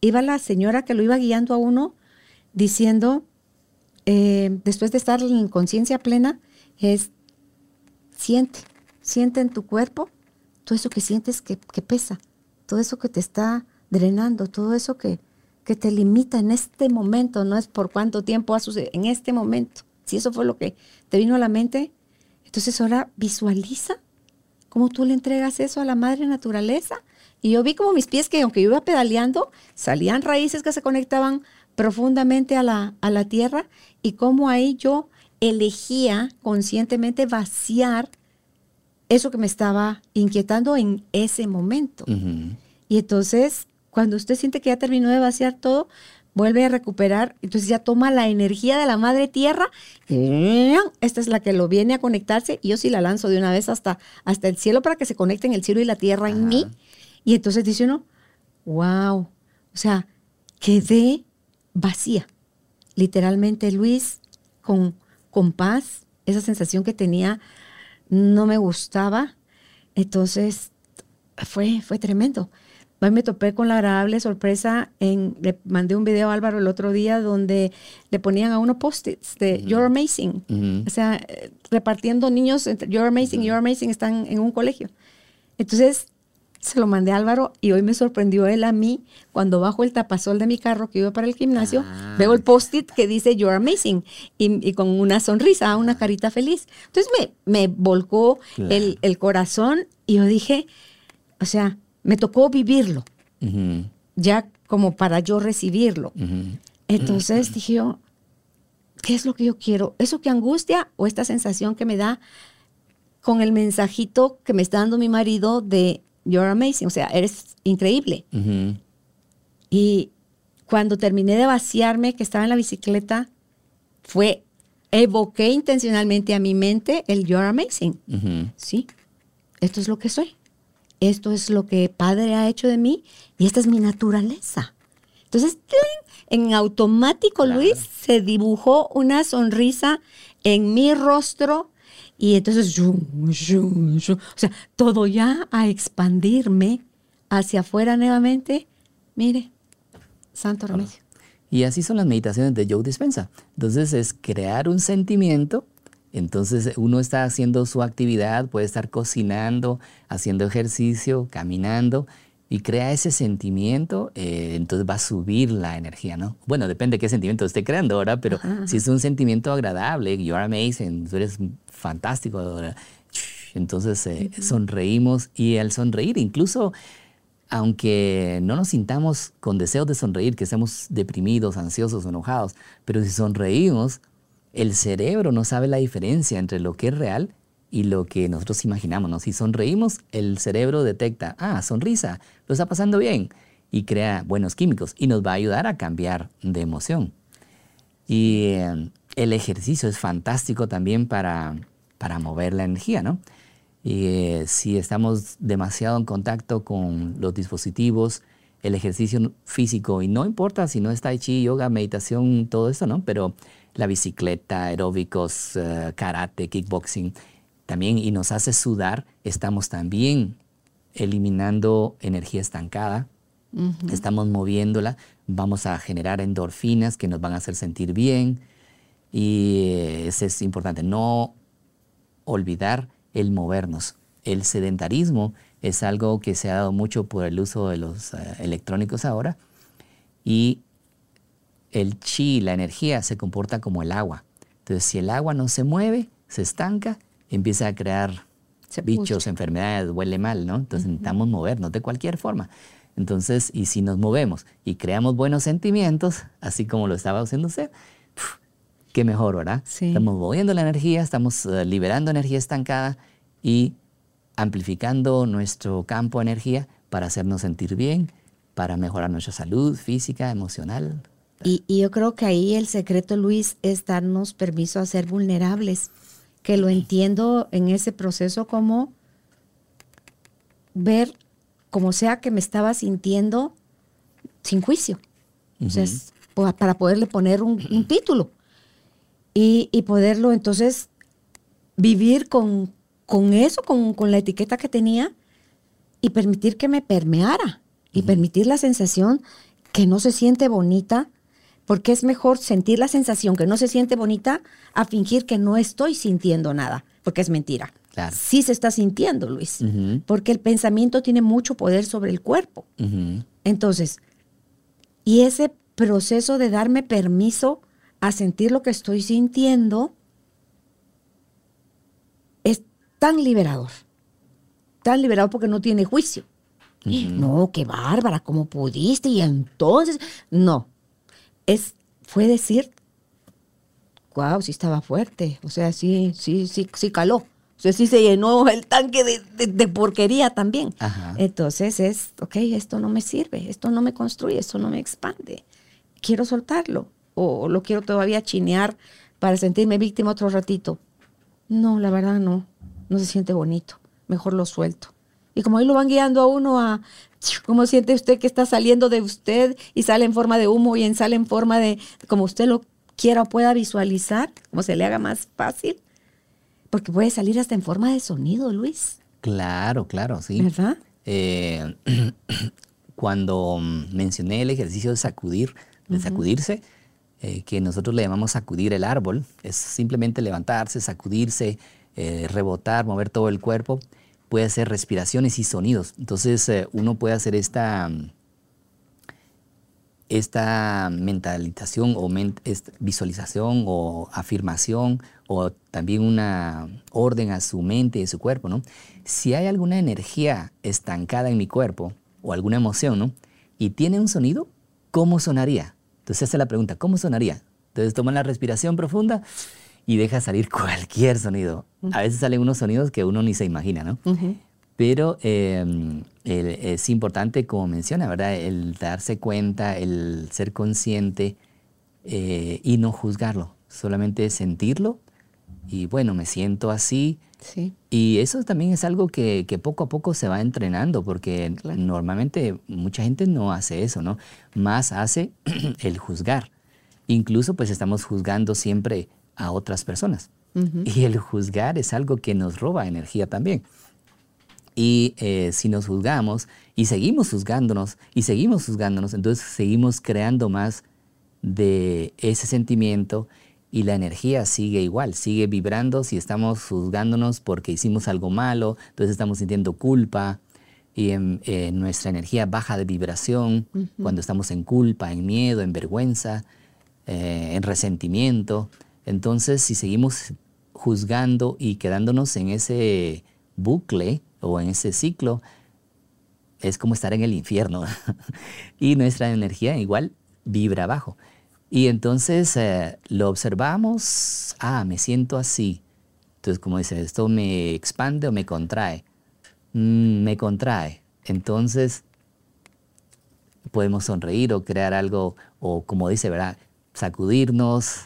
iba la señora que lo iba guiando a uno diciendo, eh, después de estar en conciencia plena, es siente, siente en tu cuerpo todo eso que sientes que, que pesa, todo eso que te está drenando, todo eso que, que te limita en este momento, no es por cuánto tiempo ha sucedido, en este momento. Si eso fue lo que te vino a la mente, entonces ahora visualiza cómo tú le entregas eso a la madre naturaleza. Y yo vi como mis pies, que aunque yo iba pedaleando, salían raíces que se conectaban profundamente a la, a la tierra y cómo ahí yo elegía conscientemente vaciar eso que me estaba inquietando en ese momento. Y entonces cuando usted siente que ya terminó de vaciar todo, vuelve a recuperar, entonces ya toma la energía de la madre tierra, esta es la que lo viene a conectarse, y yo sí la lanzo de una vez hasta, hasta el cielo para que se conecten el cielo y la tierra en mí. Y entonces dice uno, wow, o sea, quedé vacía. Literalmente, Luis, con, con paz, esa sensación que tenía no me gustaba. Entonces, fue, fue tremendo. Hoy me topé con la agradable sorpresa, en, le mandé un video a Álvaro el otro día donde le ponían a uno post-its de You're Amazing. O sea, eh, repartiendo niños, You're Amazing, You're Amazing, están en un colegio. Entonces, se lo mandé a Álvaro y hoy me sorprendió él a mí cuando bajo el tapazol de mi carro que iba para el gimnasio, ah. veo el post-it que dice You're Amazing y, con una sonrisa, una carita feliz. Entonces me, me volcó el, el corazón y yo dije, o sea, me tocó vivirlo, ya como para yo recibirlo. Entonces [clears throat] dije yo, ¿qué es lo que yo quiero? ¿Eso que angustia o esta sensación que me da con el mensajito que me está dando mi marido de You're amazing, o sea, eres increíble? Y cuando terminé de vaciarme, que estaba en la bicicleta, fue, evoqué intencionalmente a mi mente el You're amazing. Sí, esto es lo que soy esto es lo que Padre ha hecho de mí y esta es mi naturaleza. Entonces, en automático, Luis, se dibujó una sonrisa en mi rostro y entonces, o sea, todo ya a expandirme hacia afuera nuevamente. Mire, santo remedio. Y así son las meditaciones de Joe Dispensa. Entonces es crear un sentimiento. Entonces uno está haciendo su actividad, puede estar cocinando, haciendo ejercicio, caminando y crea ese sentimiento, eh, entonces va a subir la energía, ¿no? Bueno, depende de qué sentimiento esté creando ahora, pero si es un sentimiento agradable, you are amazing, tú eres fantástico, entonces eh, sonreímos y al sonreír incluso aunque no nos sintamos con deseos de sonreír, que estemos deprimidos, ansiosos, enojados, pero si sonreímos, el cerebro no sabe la diferencia entre lo que es real y lo que nosotros imaginamos. Si sonreímos, el cerebro detecta, ah, sonrisa, lo está pasando bien, y crea buenos químicos y nos va a ayudar a cambiar de emoción. Y eh, el ejercicio es fantástico también para, para mover la energía, ¿no? Y eh, si estamos demasiado en contacto con los dispositivos, el ejercicio físico, y no importa si no está chi, yoga, meditación, todo eso, ¿no? Pero la bicicleta, aeróbicos, eh, karate, kickboxing, también, y nos hace sudar, estamos también eliminando energía estancada, estamos moviéndola, vamos a generar endorfinas que nos van a hacer sentir bien, y eh, eso es importante, no olvidar el movernos. El sedentarismo es algo que se ha dado mucho por el uso de los eh, electrónicos ahora y el chi, la energía, se comporta como el agua. Entonces, si el agua no se mueve, se estanca, empieza a crear bichos, enfermedades, huele mal, ¿no? Entonces necesitamos movernos de cualquier forma. Entonces, y si nos movemos y creamos buenos sentimientos, así como lo estaba haciendo usted, qué mejor, ¿verdad? Estamos moviendo la energía, estamos eh, liberando energía estancada y amplificando nuestro campo de energía para hacernos sentir bien, para mejorar nuestra salud física, emocional. Y, yo creo que ahí el secreto, Luis, es darnos permiso a ser vulnerables, que lo entiendo en ese proceso como ver como sea que me estaba sintiendo sin juicio. o sea, para poderle poner un título. Y, poderlo entonces vivir con, con eso, con, con, la etiqueta que tenía y permitir que me permeara y permitir la sensación que no se siente bonita, porque es mejor sentir la sensación que no se siente bonita a fingir que no estoy sintiendo nada, porque es mentira. Sí se está sintiendo, Luis, porque el pensamiento tiene mucho poder sobre el cuerpo. Entonces, y ese proceso de darme permiso a sentir lo que estoy sintiendo es tan liberador. Tan liberador porque no tiene juicio. No, qué bárbara, ¿cómo pudiste? Y entonces, no. Es, fue decir, wow, sí estaba fuerte. O sea, sí, sí, sí, sí caló. O sea, sí se llenó el tanque de, porquería también. Entonces es, ok, esto no me sirve, esto no me construye, esto no me expande. Quiero soltarlo o lo quiero todavía chinear para sentirme víctima otro ratito. No, la verdad no, no se siente bonito, mejor lo suelto. Y como ahí lo van guiando a uno a cómo siente usted que está saliendo de usted y sale en forma de humo y en sale en forma de como usted lo quiera o pueda visualizar, como se le haga más fácil. Porque puede salir hasta en forma de sonido, Luis. Claro, claro, sí. ¿Verdad? Eh, [clears throat] cuando mencioné el ejercicio de sacudir, de sacudirse, eh, que nosotros le llamamos sacudir el árbol, es simplemente levantarse, sacudirse, eh, rebotar, mover todo el cuerpo, puede hacer respiraciones y sonidos. Entonces eh, uno puede hacer esta, esta mentalización o visualización o afirmación o también una orden a su mente y a su cuerpo. ¿no? Si hay alguna energía estancada en mi cuerpo o alguna emoción ¿no? y tiene un sonido, ¿cómo sonaría? Entonces hace la pregunta, ¿cómo sonaría? Entonces toma la respiración profunda y deja salir [laughs] cualquier sonido. A veces salen unos sonidos que uno ni se imagina, ¿no? Pero em, es importante, como menciona, ¿verdad? El darse cuenta, el ser consciente eh, y no juzgarlo, solamente sentirlo y bueno, me siento así. Sí. Y eso también es algo que, que poco a poco se va entrenando, porque Claro. normalmente mucha gente no hace eso, ¿no? Más hace [clears throat] el juzgar. Incluso pues estamos juzgando siempre a otras personas. Y el juzgar es algo que nos roba energía también. Y eh, si nos juzgamos y seguimos juzgándonos y seguimos juzgándonos, entonces seguimos creando más de ese sentimiento y la energía sigue igual, sigue vibrando si estamos juzgándonos porque hicimos algo malo, entonces estamos sintiendo culpa y em, eh, nuestra energía baja de vibración cuando estamos en culpa, en miedo, en vergüenza, eh, en resentimiento. Entonces, si seguimos juzgando y quedándonos en ese bucle o en ese ciclo, es como estar en el infierno. [laughs] y nuestra energía igual vibra abajo. Y entonces eh, lo observamos, ah, me siento así. Entonces, como dice, ¿esto me expande o me contrae? Mm, me contrae. Entonces, podemos sonreír o crear algo, o como dice, ¿verdad? Sacudirnos,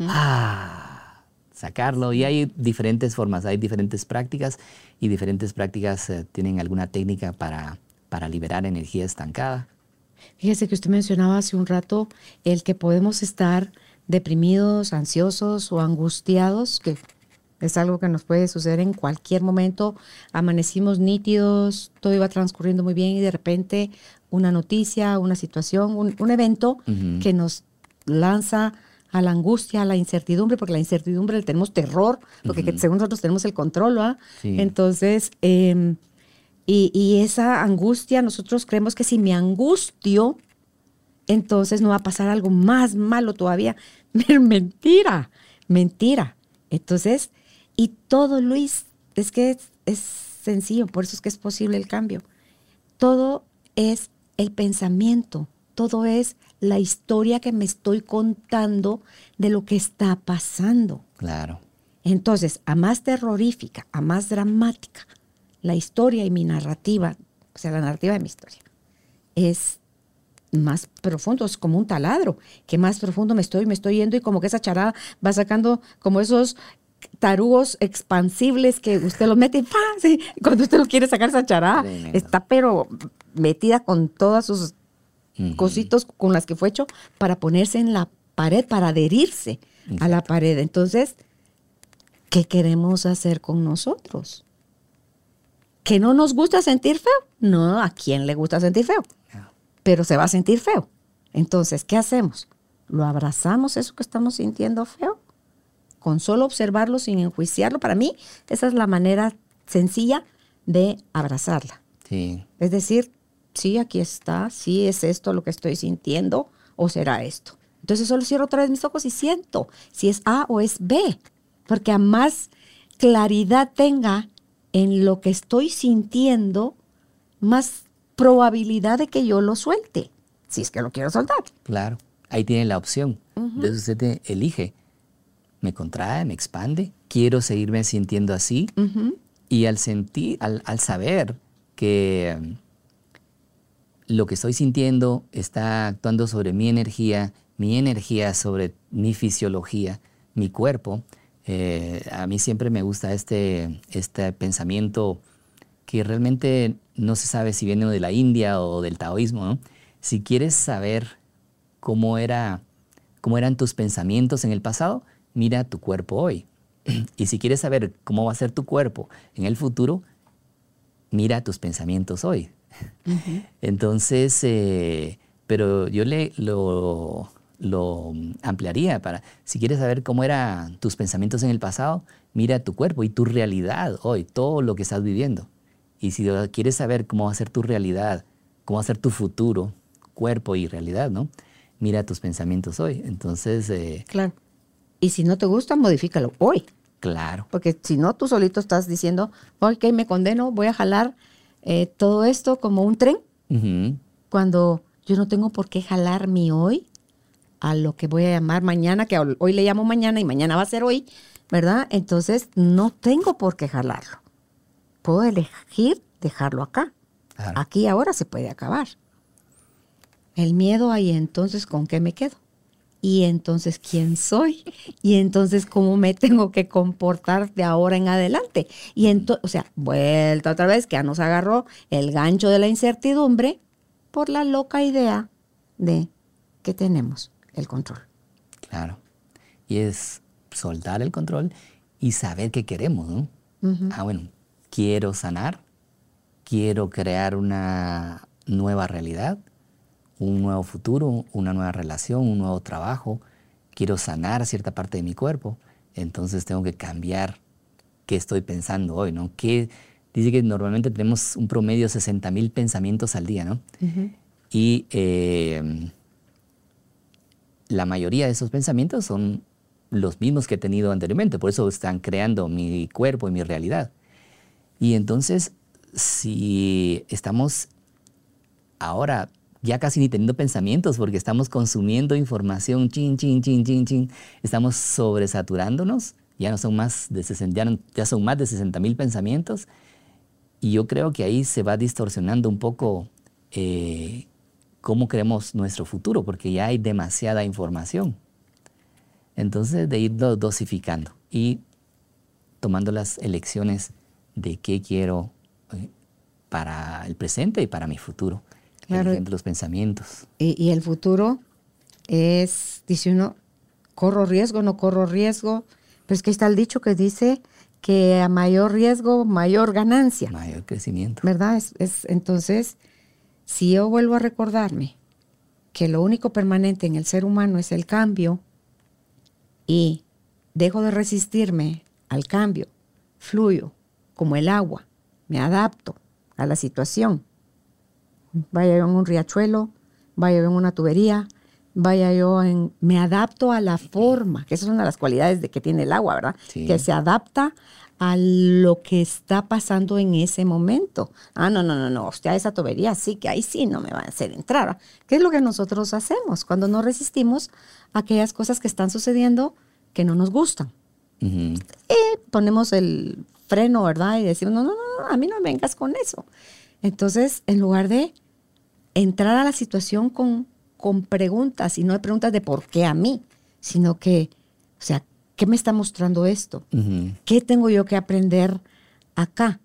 ah, sacarlo. Y hay diferentes formas, hay diferentes prácticas y diferentes prácticas eh, tienen alguna técnica para, para liberar energía estancada. Fíjese que usted mencionaba hace un rato el que podemos estar deprimidos, ansiosos o angustiados, que es algo que nos puede suceder en cualquier momento. Amanecimos nítidos, todo iba transcurriendo muy bien y de repente una noticia, una situación, un, un evento que nos lanza a la angustia, a la incertidumbre, porque la incertidumbre le tenemos terror, porque que según nosotros tenemos el control. Sí. Entonces, em, y, y esa angustia, nosotros creemos que si me angustio, entonces no va a pasar algo más malo todavía. [laughs] mentira, mentira. Entonces, y todo, Luis, es que es, es sencillo, por eso es que es posible el cambio. Todo es el pensamiento, todo es la historia que me estoy contando de lo que está pasando. Claro. Entonces, a más terrorífica, a más dramática, la historia y mi narrativa, o sea, la narrativa de mi historia, es más profundo, es como un taladro, que más profundo me estoy, me estoy yendo y como que esa charada va sacando como esos tarugos expansibles que usted los mete y ¡pam! Sí, cuando usted lo quiere sacar esa charada, Tremendo. está pero metida con todas sus Cositos con las que fue hecho para ponerse en la pared, para adherirse a la pared. Entonces, ¿qué queremos hacer con nosotros? ¿Que no nos gusta sentir feo? No, ¿a quién le gusta sentir feo? Pero se va a sentir feo. Entonces, ¿qué hacemos? ¿Lo abrazamos eso que estamos sintiendo feo? Con solo observarlo sin enjuiciarlo. Para mí, esa es la manera sencilla de abrazarla. Sí. Es decir, sí, aquí está, sí es esto lo que estoy sintiendo o será esto. Entonces solo cierro otra vez mis ojos y siento si es A o es B, porque a más claridad tenga en lo que estoy sintiendo, más probabilidad de que yo lo suelte, si es que lo quiero soltar. Claro, ahí tiene la opción. Entonces usted te elige. Me contrae, me expande, quiero seguirme sintiendo así. Y al sentir, al, al saber que lo que estoy sintiendo está actuando sobre mi energía, mi energía sobre mi fisiología, mi cuerpo, eh, a mí siempre me gusta este, este pensamiento que realmente no se sabe si viene de la India o del taoísmo. Si quieres saber cómo, era, cómo eran tus pensamientos en el pasado, mira tu cuerpo hoy. [clears throat] Y si quieres saber cómo va a ser tu cuerpo en el futuro, mira tus pensamientos hoy. Entonces, eh, pero yo le lo, lo ampliaría para, si quieres saber cómo eran tus pensamientos en el pasado, mira tu cuerpo y tu realidad hoy, todo lo que estás viviendo. Y si quieres saber cómo va a ser tu realidad, cómo va a ser tu futuro, cuerpo y realidad, ¿no? Mira tus pensamientos hoy. Entonces, eh, Claro. Y si no te gusta, modifícalo hoy. claro, Porque si no, tú solito estás diciendo, ok, me condeno, voy a jalar eh, todo esto como un tren, cuando yo no tengo por qué jalar mi hoy a lo que voy a llamar mañana, que hoy le llamo mañana y mañana va a ser hoy, ¿verdad? Entonces, no tengo por qué jalarlo. Puedo elegir dejarlo acá. claro. Aquí ahora se puede acabar. El miedo ahí, entonces, ¿con qué me quedo? Y entonces quién soy y entonces cómo me tengo que comportar de ahora en adelante. Y entonces, o sea, vuelta otra vez que ya nos agarró el gancho de la incertidumbre por la loca idea de que tenemos el control. Claro. Y es soltar el control y saber qué queremos, ¿no? Ah, bueno, quiero sanar, quiero crear una nueva realidad, un nuevo futuro, una nueva relación, un nuevo trabajo, quiero sanar cierta parte de mi cuerpo, entonces tengo que cambiar qué estoy pensando hoy, ¿no? ¿Qué, dice que normalmente tenemos un promedio de 60 mil pensamientos al día, ¿no? Y eh, la mayoría de esos pensamientos son los mismos que he tenido anteriormente, por eso están creando mi cuerpo y mi realidad. Y entonces, si estamos ahora ya casi ni teniendo pensamientos porque estamos consumiendo información, chin, chin, chin, chin, chin, estamos sobresaturándonos, ya, no son, más de 60, ya, son más de 60 mil pensamientos, y yo creo que ahí se va distorsionando un poco eh, cómo creemos nuestro futuro, porque ya hay demasiada información. Entonces, de irlo dosificando y tomando las elecciones de qué quiero eh, para el presente y para mi futuro. Claro. los pensamientos. Y, el futuro es, dice uno, corro riesgo, no corro riesgo. Pero es que está el dicho que dice que a mayor riesgo, mayor ganancia. Mayor crecimiento. ¿Verdad? es, entonces, si yo vuelvo a recordarme que lo único permanente en el ser humano es el cambio y dejo de resistirme al cambio, fluyo como el agua, me adapto a la situación vaya yo en un riachuelo, vaya yo en una tubería, vaya yo en... Me adapto a la forma, que esa es una de las cualidades de que tiene el agua, ¿verdad? Que se adapta a lo que está pasando en ese momento. Ah, no, no, no, no, usted a esa tubería sí, que ahí sí no me va a hacer entrar. ¿Qué es lo que nosotros hacemos cuando no resistimos a aquellas cosas que están sucediendo que no nos gustan? Y ponemos el freno, ¿verdad? Y decimos, no, no, no, a mí no me vengas con eso. Entonces, en lugar de entrar a la situación con, con preguntas, y no de preguntas de por qué a mí, sino que, o sea, ¿qué me está mostrando esto? ¿Qué tengo yo que aprender acá?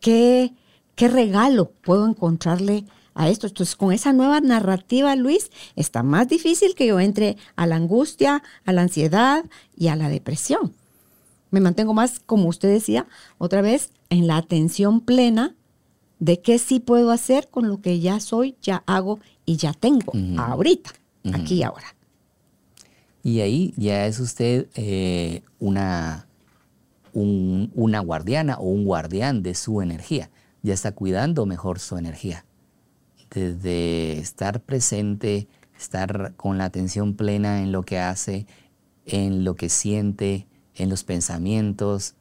¿Qué, ¿Qué regalo puedo encontrarle a esto? Entonces, con esa nueva narrativa, Luis, está más difícil que yo entre a la angustia, a la ansiedad y a la depresión. Me mantengo más, como usted decía, otra vez, en la atención plena de qué sí puedo hacer con lo que ya soy, ya hago y ya tengo ahorita, aquí y ahora. Y ahí ya es usted eh, una, una guardiana o un guardián de su energía. Ya está cuidando mejor su energía. Desde estar presente, estar con la atención plena en lo que hace, en lo que siente, en los pensamientos,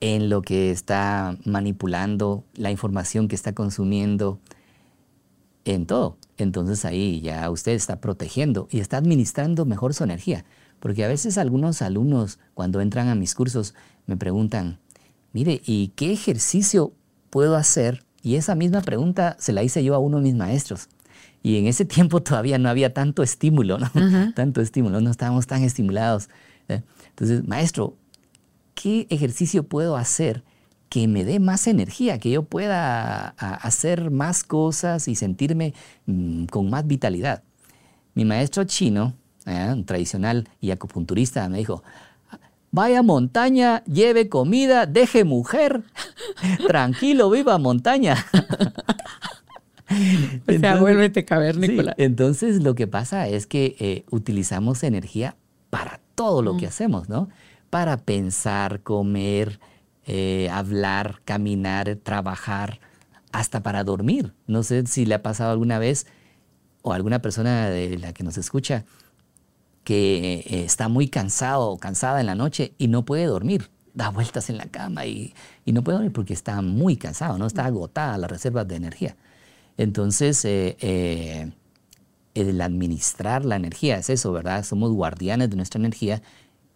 en lo que está manipulando, la información que está consumiendo, en todo. Entonces ahí ya usted está protegiendo y está administrando mejor su energía. Porque a veces algunos alumnos cuando entran a mis cursos me preguntan, mire, ¿y qué ejercicio puedo hacer? Y esa misma pregunta se la hice yo a uno de mis maestros. Y en ese tiempo [laughs] todavía no había tanto estímulo, ¿no? Tanto estímulo, no estábamos tan estimulados. ¿eh? Entonces, maestro, ¿qué ejercicio puedo hacer que me dé más energía, que yo pueda hacer más cosas y sentirme mm, con más vitalidad? Mi maestro chino, ¿eh? tradicional y acupunturista, me dijo, vaya montaña, lleve comida, deje mujer, [laughs] tranquilo, viva montaña. [laughs] o sea, vuélvete cavernícola. entonces lo que pasa es que eh, utilizamos energía para todo lo que mm. hacemos, ¿no? Para pensar, comer, eh, hablar, caminar, trabajar, hasta para dormir. No sé si le ha pasado alguna vez o alguna persona de la que nos escucha que eh, está muy cansado o cansada en la noche y no puede dormir. Da vueltas en la cama y, no puede dormir porque está muy cansado, ¿no? Está agotada las reservas de energía. Entonces, eh, el administrar la energía es eso, ¿verdad? Somos guardianes de nuestra energía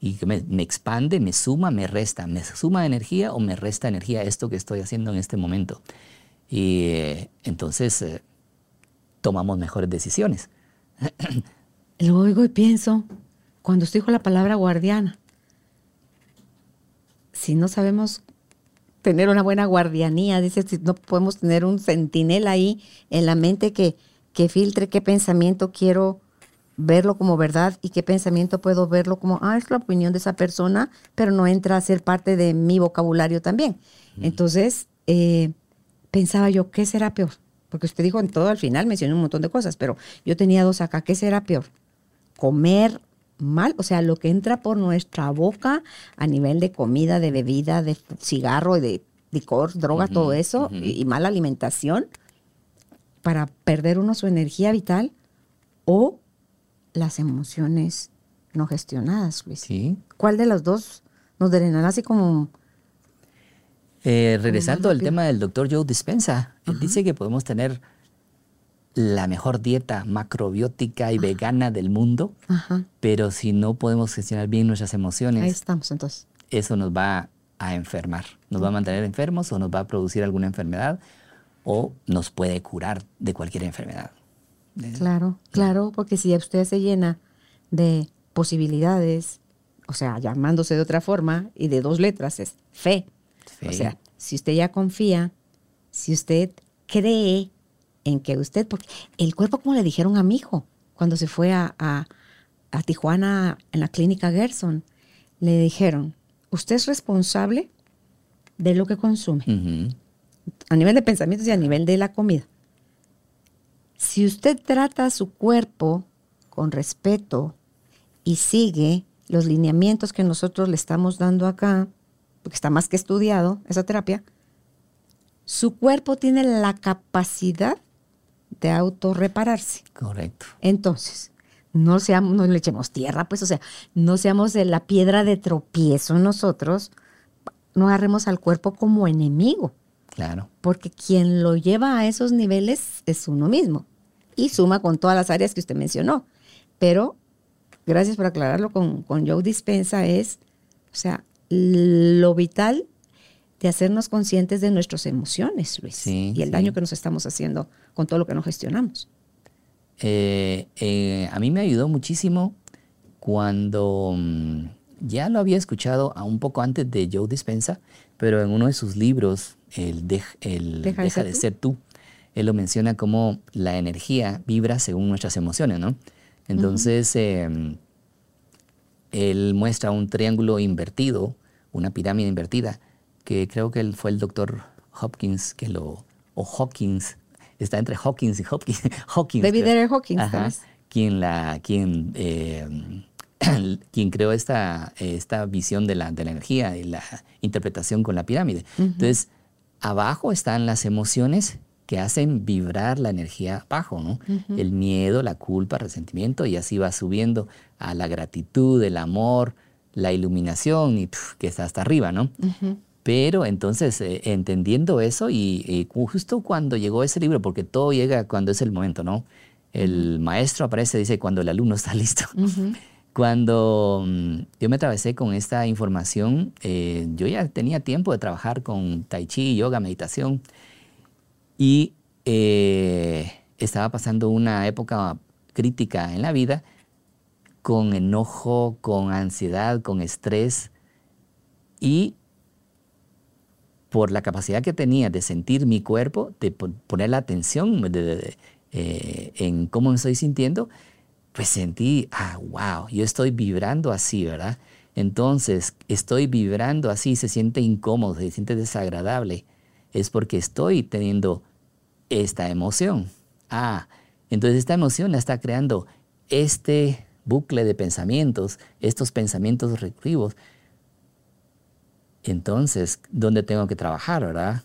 y que me, expande, me suma, me resta, me suma energía o me resta energía esto que estoy haciendo en este momento. Y eh, entonces eh, tomamos mejores decisiones. [clears throat] Lo oigo y pienso, cuando usted dijo la palabra guardiana, si no sabemos tener una buena guardianía, dice, si no podemos tener un centinela ahí en la mente que, que filtre qué pensamiento quiero verlo como verdad y qué pensamiento puedo verlo como, ah, es la opinión de esa persona, pero no entra a ser parte de mi vocabulario también. Entonces, eh, pensaba yo, ¿qué será peor? Porque usted dijo en todo al final, mencionó un montón de cosas, pero yo tenía dos acá, ¿qué será peor? Comer mal, o sea, lo que entra por nuestra boca a nivel de comida, de bebida, de cigarro, de licor, droga, todo eso, y, y mala alimentación, para perder uno su energía vital, o las emociones no gestionadas, Luis. Sí. ¿Cuál de las dos nos drenará así como... Eh, regresando al tema del doctor Joe Dispensa, él dice que podemos tener la mejor dieta macrobiótica y vegana del mundo, Ajá. pero si no podemos gestionar bien nuestras Ahí emociones, estamos entonces. eso nos va a enfermar, nos va a mantener enfermos o nos va a producir alguna enfermedad o nos puede curar de cualquier enfermedad. Claro, claro, porque si usted se llena de posibilidades, o sea, llamándose de otra forma, y de dos letras es fe. Fe. O sea, si usted ya confía, si usted cree en que usted, porque el cuerpo, como le dijeron a mi hijo, cuando se fue a, a- a Tijuana en la clínica Gerson, le dijeron, usted es responsable de lo que consume a nivel de pensamientos y a nivel de la comida. Si usted trata a su cuerpo con respeto y sigue los lineamientos que nosotros le estamos dando acá, porque está más que estudiado esa terapia, su cuerpo tiene la capacidad de autorrepararse. Correcto. Entonces, no seamos, no le echemos tierra, pues, o sea, no seamos de la piedra de tropiezo nosotros, no agarremos al cuerpo como enemigo Claro. porque quien lo lleva a esos niveles es uno mismo y suma con todas las áreas que usted mencionó. Pero, gracias por aclararlo con, con Joe Dispensa, es, o sea, lo vital de hacernos conscientes de nuestras emociones, Luis, Sí, y el sí. daño que nos estamos haciendo con todo lo que no gestionamos. Eh, eh, a mí me ayudó muchísimo cuando mm, ya lo había escuchado a un poco antes de Joe Dispensa, pero en uno de sus libros, el, Dej- el Deja Deja, de de, ser tú, él lo menciona como la energía vibra según nuestras emociones, ¿no? Entonces, em, él muestra un triángulo invertido, una pirámide invertida, que creo que él fue el doctor Hopkins que lo, o Hawkins, está entre Hawkins y Hopkins. [laughs] Hawkins David creo. Hawkins, Ajá, quien, la, quien, eh, [clears throat] quien creó esta, esta visión de la, de la energía y la interpretación con la pirámide. Entonces, abajo están las emociones que hacen vibrar la energía abajo, ¿no? El miedo, la culpa, el resentimiento, y así va subiendo a la gratitud, el amor, la iluminación, y pf, que está hasta arriba, ¿no? Pero entonces, eh, entendiendo eso, y, y justo cuando llegó ese libro, porque todo llega cuando es el momento, ¿no? El maestro aparece, dice, cuando el alumno está [laughs] listo. Cuando mm, yo me atravesé con esta información, eh, yo ya tenía tiempo de trabajar con tai chi, yoga, meditación, y eh, estaba pasando una época crítica en la vida, con enojo, con ansiedad, con estrés, y por la capacidad que tenía de sentir mi cuerpo, de pon- poner la atención eh, en cómo me estoy sintiendo, pues sentí, ah, wow, yo estoy vibrando así, ¿verdad? Entonces, estoy vibrando así, se siente incómodo, se siente desagradable. Es porque estoy teniendo esta emoción. Ah, entonces esta emoción está creando este bucle de pensamientos, estos pensamientos recursivos. Entonces, ¿dónde tengo que trabajar, verdad?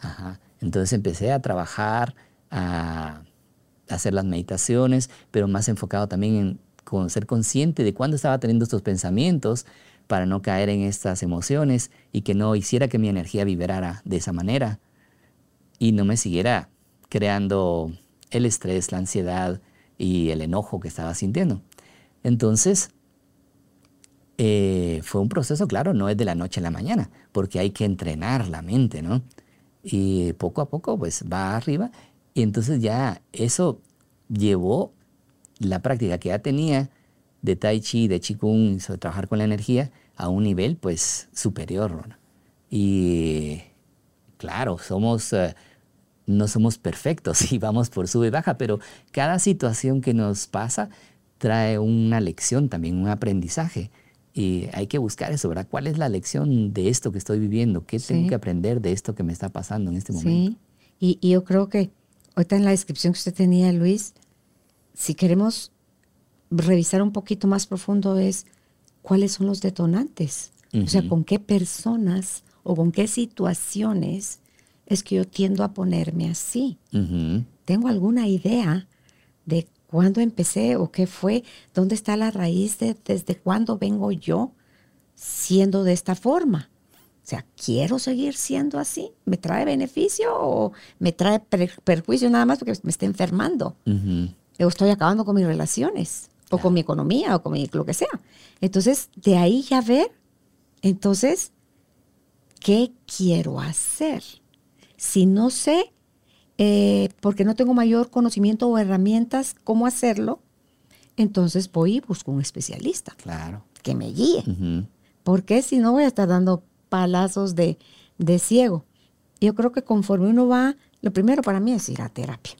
Ajá. Entonces empecé a trabajar, a hacer las meditaciones, pero más enfocado también en ser consciente de cuándo estaba teniendo estos pensamientos para no caer en estas emociones y que no hiciera que mi energía vibrara de esa manera y no me siguiera creando el estrés, la ansiedad y el enojo que estaba sintiendo. Entonces, eh, fue un proceso, claro, no es de la noche a la mañana, porque hay que entrenar la mente, ¿no? Y poco a poco, pues va arriba. Y entonces ya eso llevó la práctica que ya tenía de Tai Chi, de Qigong, sobre trabajar con la energía, a un nivel pues superior. Y claro, somos, eh, no somos perfectos [laughs] y vamos por sube y baja, pero cada situación que nos pasa trae una lección también, un aprendizaje. Y hay que buscar eso, ¿verdad? ¿Cuál es la lección de esto que estoy viviendo? ¿Qué tengo que aprender de esto que me está pasando en este momento? Sí, y, y yo creo que ahorita en la descripción que usted tenía, Luis, si queremos revisar un poquito más profundo es cuáles son los detonantes. O sea, con qué personas o con qué situaciones es que yo tiendo a ponerme así. ¿Tengo alguna idea de cuándo empecé o qué fue? ¿Dónde está la raíz de desde cuándo vengo yo siendo de esta forma? O sea, ¿quiero seguir siendo así? ¿Me trae beneficio o me trae perjuicio nada más porque me está enfermando? O estoy acabando con mis relaciones, o con mi economía, o con mi, lo que sea. Entonces, de ahí ya ver, entonces, ¿qué quiero hacer? Si no sé, eh, porque no tengo mayor conocimiento o herramientas cómo hacerlo, entonces voy y busco un especialista. Claro. Que me guíe. Porque si no voy a estar dando palazos de, de ciego. Yo creo que conforme uno va, lo primero para mí es ir a terapia.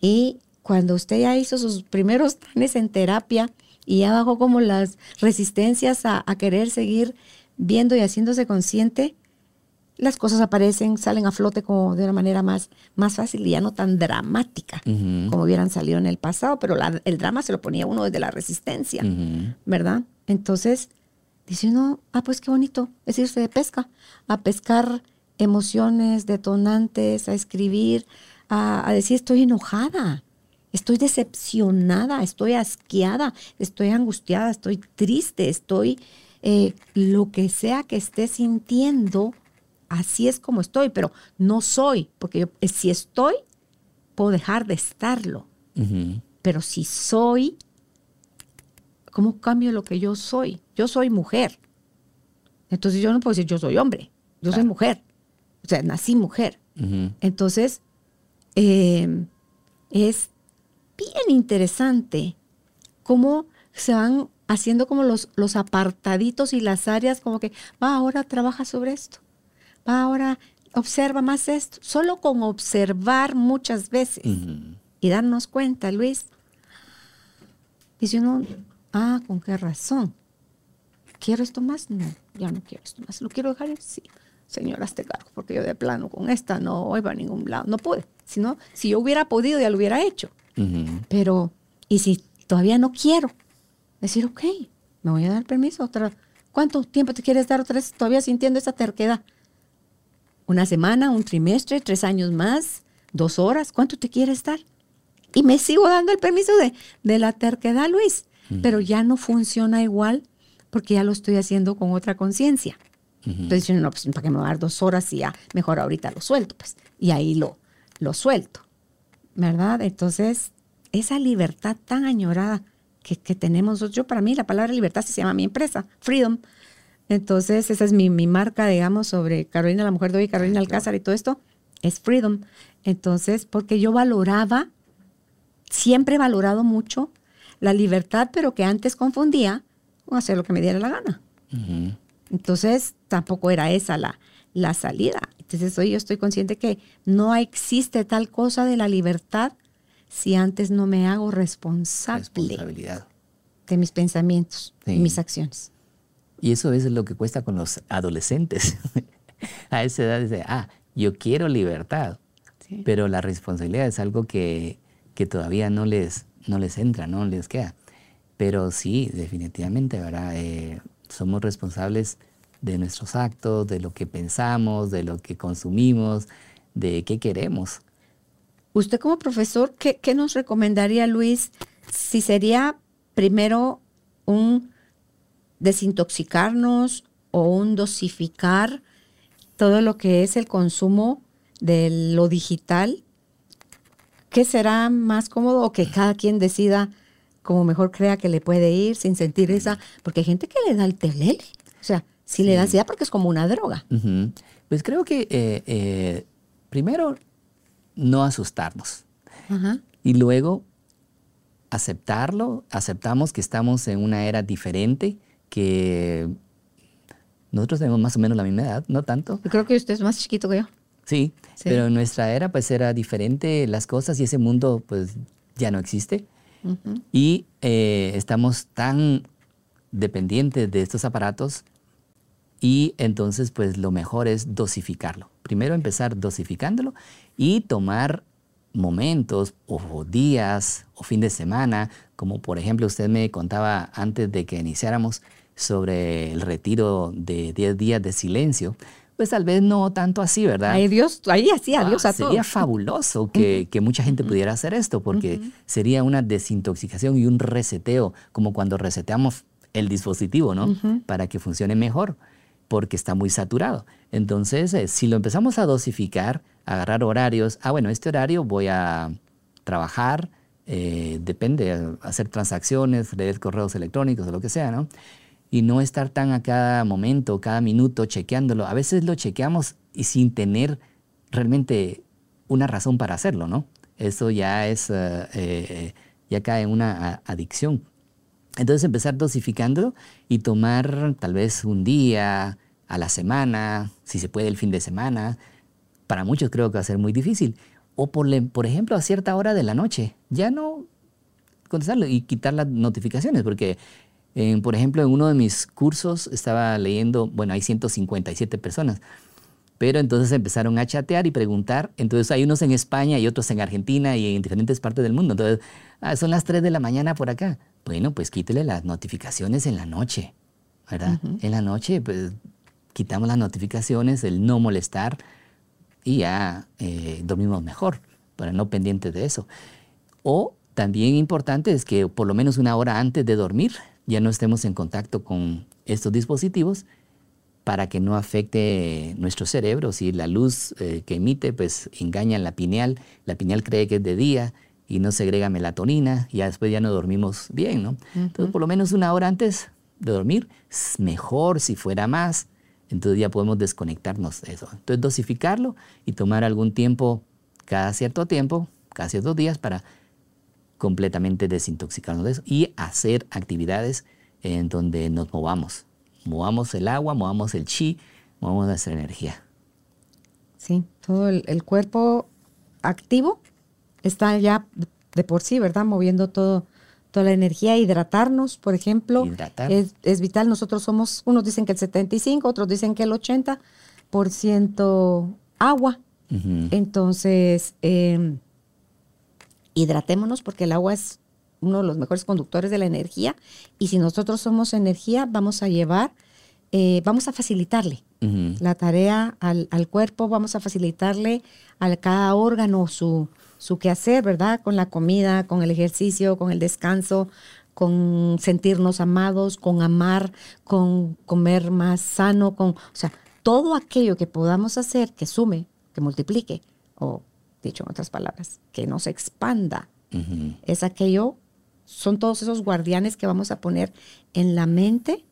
Y cuando usted ya hizo sus primeros planes en terapia y ya bajó como las resistencias a, querer seguir viendo y haciéndose consciente, las cosas aparecen, salen a flote como de una manera más, más fácil y ya no tan dramática como hubieran salido en el pasado, pero el drama se lo ponía uno desde la resistencia, ¿verdad? Entonces, dice uno, ah, pues qué bonito, es irse de pesca, a pescar emociones detonantes, a escribir, a, decir estoy enojada, estoy decepcionada, estoy asqueada, estoy angustiada, estoy triste, estoy eh, lo que sea que esté sintiendo, así es como estoy, pero no soy, porque yo, eh, si estoy, puedo dejar de estarlo. Pero si soy, ¿cómo cambio lo que yo soy? Yo soy mujer. Entonces yo no puedo decir yo soy hombre, yo soy mujer. O sea, nací mujer. Entonces, eh, es bien interesante cómo se van haciendo como los, los apartaditos y las áreas como que, va, ahora trabaja sobre esto, va, ahora observa más esto. Solo con observar muchas veces y darnos cuenta, Luis, dice uno, Ah, ¿con qué razón? ¿Quiero esto más? No, ya no quiero esto más. ¿Lo quiero dejar? Sí. Señora, hazte cargo, porque yo de plano con esta no voy a ningún lado. No pude. Si, no, si yo hubiera podido, ya lo hubiera hecho. Pero, ¿y si todavía no quiero? Decir, ok, me voy a dar permiso otra. ¿Cuánto tiempo te quieres dar otra vez todavía sintiendo esa terquedad? ¿Una semana, un trimestre, tres años más, dos horas? ¿Cuánto te quieres dar? Y me sigo dando el permiso de, de la terquedad, Luis pero ya no funciona igual porque ya lo estoy haciendo con otra conciencia. Entonces, no, pues, ¿para qué me va a dar dos horas y ya mejor ahorita lo suelto? Pues, y ahí lo, lo suelto, ¿verdad? Entonces, esa libertad tan añorada que, que, tenemos, yo para mí la palabra libertad se llama mi empresa, Freedom. Entonces, esa es mi, mi marca, digamos, sobre Carolina, la mujer de hoy, Carolina Alcázar y todo esto, es Freedom. Entonces, porque yo valoraba, siempre he valorado mucho la libertad, pero que antes confundía con hacer lo que me diera la gana. Entonces, tampoco era esa la, la salida. Entonces, hoy yo estoy consciente que no existe tal cosa de la libertad si antes no me hago responsable de mis pensamientos y mis acciones. Y eso es lo que cuesta con los adolescentes. [laughs] a esa edad dice, ah, yo quiero libertad, pero la responsabilidad es algo que, que todavía no les, no les entra, no les queda. Pero sí, definitivamente, ¿verdad? Eh, somos responsables de nuestros actos, de lo que pensamos, de lo que consumimos, de qué queremos. Usted como profesor, ¿qué, qué nos recomendaría, Luis? Si sería primero un desintoxicarnos o un dosificar todo lo que es el consumo de lo digital ¿Qué será más cómodo o que cada quien decida como mejor crea que le puede ir sin sentir esa? Porque hay gente que le da el telele. O sea, si le da ansiedad porque es como una droga. Pues creo que eh, eh, primero no asustarnos. Y luego aceptarlo, aceptamos que estamos en una era diferente, que nosotros tenemos más o menos la misma edad, no tanto. Yo creo que usted es más chiquito que yo. Sí, pero en nuestra era pues era diferente las cosas y ese mundo pues ya no existe. Y eh, estamos tan dependientes de estos aparatos y entonces pues lo mejor es dosificarlo. Primero empezar dosificándolo y tomar momentos o días o fin de semana, como por ejemplo usted me contaba antes de que iniciáramos sobre el retiro de 10 días de silencio, pues tal vez no tanto así, ¿verdad? Ay, Dios, ahí así, adiós ah, a Sería fabuloso [laughs] que, que, mucha gente pudiera hacer esto, porque sería una desintoxicación y un reseteo, como cuando reseteamos el dispositivo, ¿no? Para que funcione mejor, porque está muy saturado. Entonces, eh, si lo empezamos a dosificar, agarrar horarios, ah, bueno, este horario voy a trabajar, eh, depende, hacer transacciones, leer correos electrónicos o lo que sea, ¿no? Y no estar tan a cada momento, cada minuto chequeándolo. A veces lo chequeamos y sin tener realmente una razón para hacerlo, ¿no? Eso ya es, eh, eh, ya cae en una adicción. Entonces empezar dosificándolo y tomar tal vez un día a la semana, si se puede el fin de semana, para muchos creo que va a ser muy difícil. O por, por ejemplo a cierta hora de la noche, ya no contestarlo y quitar las notificaciones, porque por ejemplo en uno de mis cursos estaba leyendo, bueno, hay 157 personas, pero entonces empezaron a chatear y preguntar, entonces hay unos en España y otros en Argentina y en diferentes partes del mundo, entonces ah, son las 3 de la mañana por acá. Bueno, pues quítele las notificaciones en la noche, ¿verdad? En la noche, pues quitamos las notificaciones, el no molestar, y ya eh, dormimos mejor, para no pendientes de eso. O también importante es que por lo menos una hora antes de dormir ya no estemos en contacto con estos dispositivos para que no afecte nuestro cerebro. Si la luz eh, que emite pues engaña la pineal, la pineal cree que es de día y no segrega melatonina y ya después ya no dormimos bien, ¿no? Entonces por lo menos una hora antes de dormir, mejor si fuera más, entonces ya podemos desconectarnos de eso. Entonces dosificarlo y tomar algún tiempo, cada cierto tiempo, cada ciertos días para completamente desintoxicarnos de eso y hacer actividades en donde nos movamos. Movamos el agua, movamos el chi, movamos nuestra energía. Sí, todo el, cuerpo activo está ya de por sí, ¿verdad? Moviendo todo, toda la energía, hidratarnos, por ejemplo, es, vital. Nosotros somos, unos dicen que el 75, otros dicen que el 80% agua. Entonces, em, hidratémonos porque el agua es uno de los mejores conductores de la energía y si nosotros somos energía, vamos a llevar, eh, vamos a facilitarle la tarea al, cuerpo, vamos a facilitarle a cada órgano su, su quehacer, ¿verdad? Con la comida, con el ejercicio, con el descanso, con sentirnos amados, con amar, con comer más sano, con, o sea, todo aquello que podamos hacer que sume, que multiplique, o dicho en otras palabras, que nos expanda, es aquello, son todos esos guardianes que vamos a poner en la mente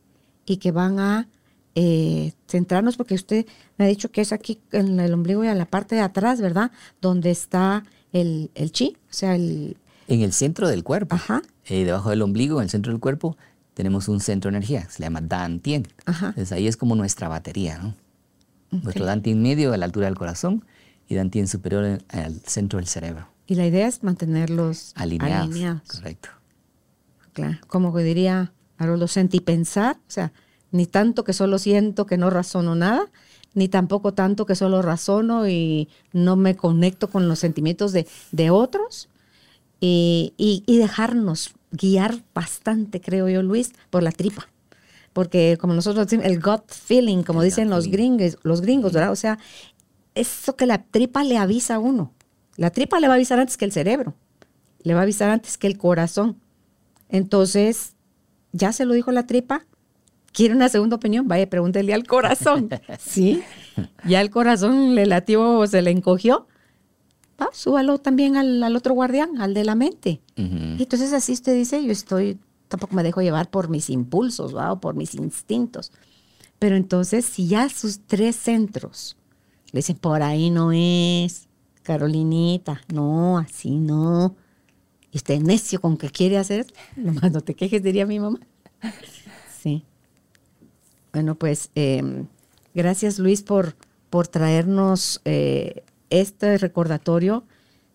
y que van a eh, centrarnos, porque usted me ha dicho que es aquí en el ombligo y en la parte de atrás, ¿verdad? Donde está el, el chi, o sea, el... En el centro del cuerpo. Ajá. Eh, debajo del ombligo, en el centro del cuerpo, tenemos un centro de energía, se llama Dan Tien. Ajá. Entonces ahí es como nuestra batería, ¿no? Nuestro Dan Tien medio a la altura del corazón y Dan Tien superior al centro del cerebro. Y la idea es mantenerlos alineados. Correcto. Claro, como diría Haroldo, pensar, o sea, ni tanto que solo siento que no razono nada, ni tampoco tanto que solo razono y no me conecto con los sentimientos de, otros, y, dejarnos guiar bastante, creo yo, Luis, por la tripa. Porque como nosotros decimos, el gut feeling, como dicen los gringos, los gringos, ¿verdad? O sea, eso que la tripa le avisa a uno. La tripa le va a avisar antes que el cerebro, le va a avisar antes que el corazón. Entonces, ya se lo dijo la tripa, quiere una segunda opinión, vaya, pregúntele al corazón. ¿Sí? Ya el corazón le latió, se le encogió. Va, súbalo también al, otro guardián, al de la mente. Entonces así usted dice, yo estoy, tampoco me dejo llevar por mis impulsos, ¿va? o por mis instintos. Pero entonces, si ya sus tres centros le dicen, por ahí no es, Carolinita, no, así no. y usted necio con que quiere hacer, nomás no te quejes, diría mi mamá. [laughs] Sí. Bueno, pues em, gracias Luis por, por traernos eh, este recordatorio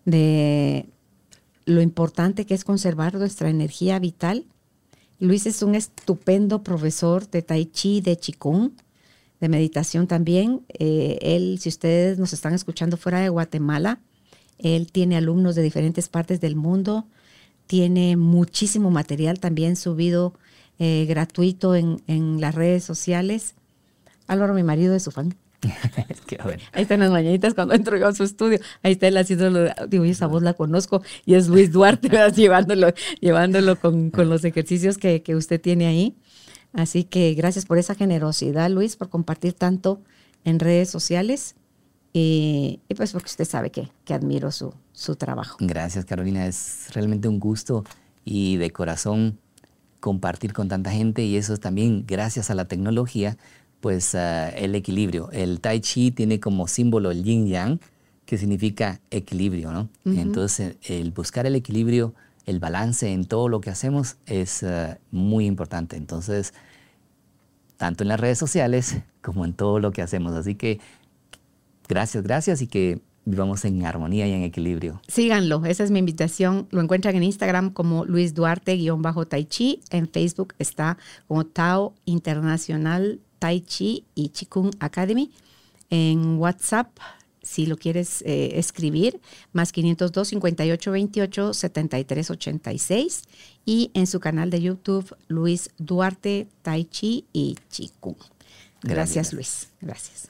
de lo importante que es conservar nuestra energía vital. Luis es un estupendo profesor de tai chi, de qigong, de meditación también. Eh, él, si ustedes nos están escuchando fuera de Guatemala, él tiene alumnos de diferentes partes del mundo, tiene muchísimo material también subido eh, gratuito en, en, las redes sociales. Álvaro, mi marido, es su fan. [laughs] Ahí están las mañanitas cuando entro yo a su estudio. Ahí está él haciéndolo. Digo, esa voz la conozco. Y es Luis Duarte, [laughs] llevándolo, llevándolo con, con los ejercicios que, que, usted tiene ahí. Así que gracias por esa generosidad, Luis, por compartir tanto en redes sociales. Y, y pues porque usted sabe que, que admiro su, su trabajo. Gracias, Carolina. Es realmente un gusto y de corazón compartir con tanta gente y eso es también gracias a la tecnología, pues uh, el equilibrio. El tai chi tiene como símbolo el yin yang, que significa equilibrio, ¿no? Uh -huh. Entonces, el buscar el equilibrio, el balance en todo lo que hacemos es uh, muy importante. Entonces, tanto en las redes sociales como en todo lo que hacemos. Así que gracias, gracias y que vivamos en armonía y en equilibrio. Síganlo, esa es mi invitación. Lo encuentran en Instagram como Luis Duarte-Tai Chi. En Facebook está como Tao Internacional Tai Chi y Chikung Academy. En WhatsApp, si lo quieres eh, escribir, más 502 58 28 73 86. Y en su canal de YouTube, Luis Duarte Tai Chi y Chikung. Gracias, Gracias. Luis. Gracias.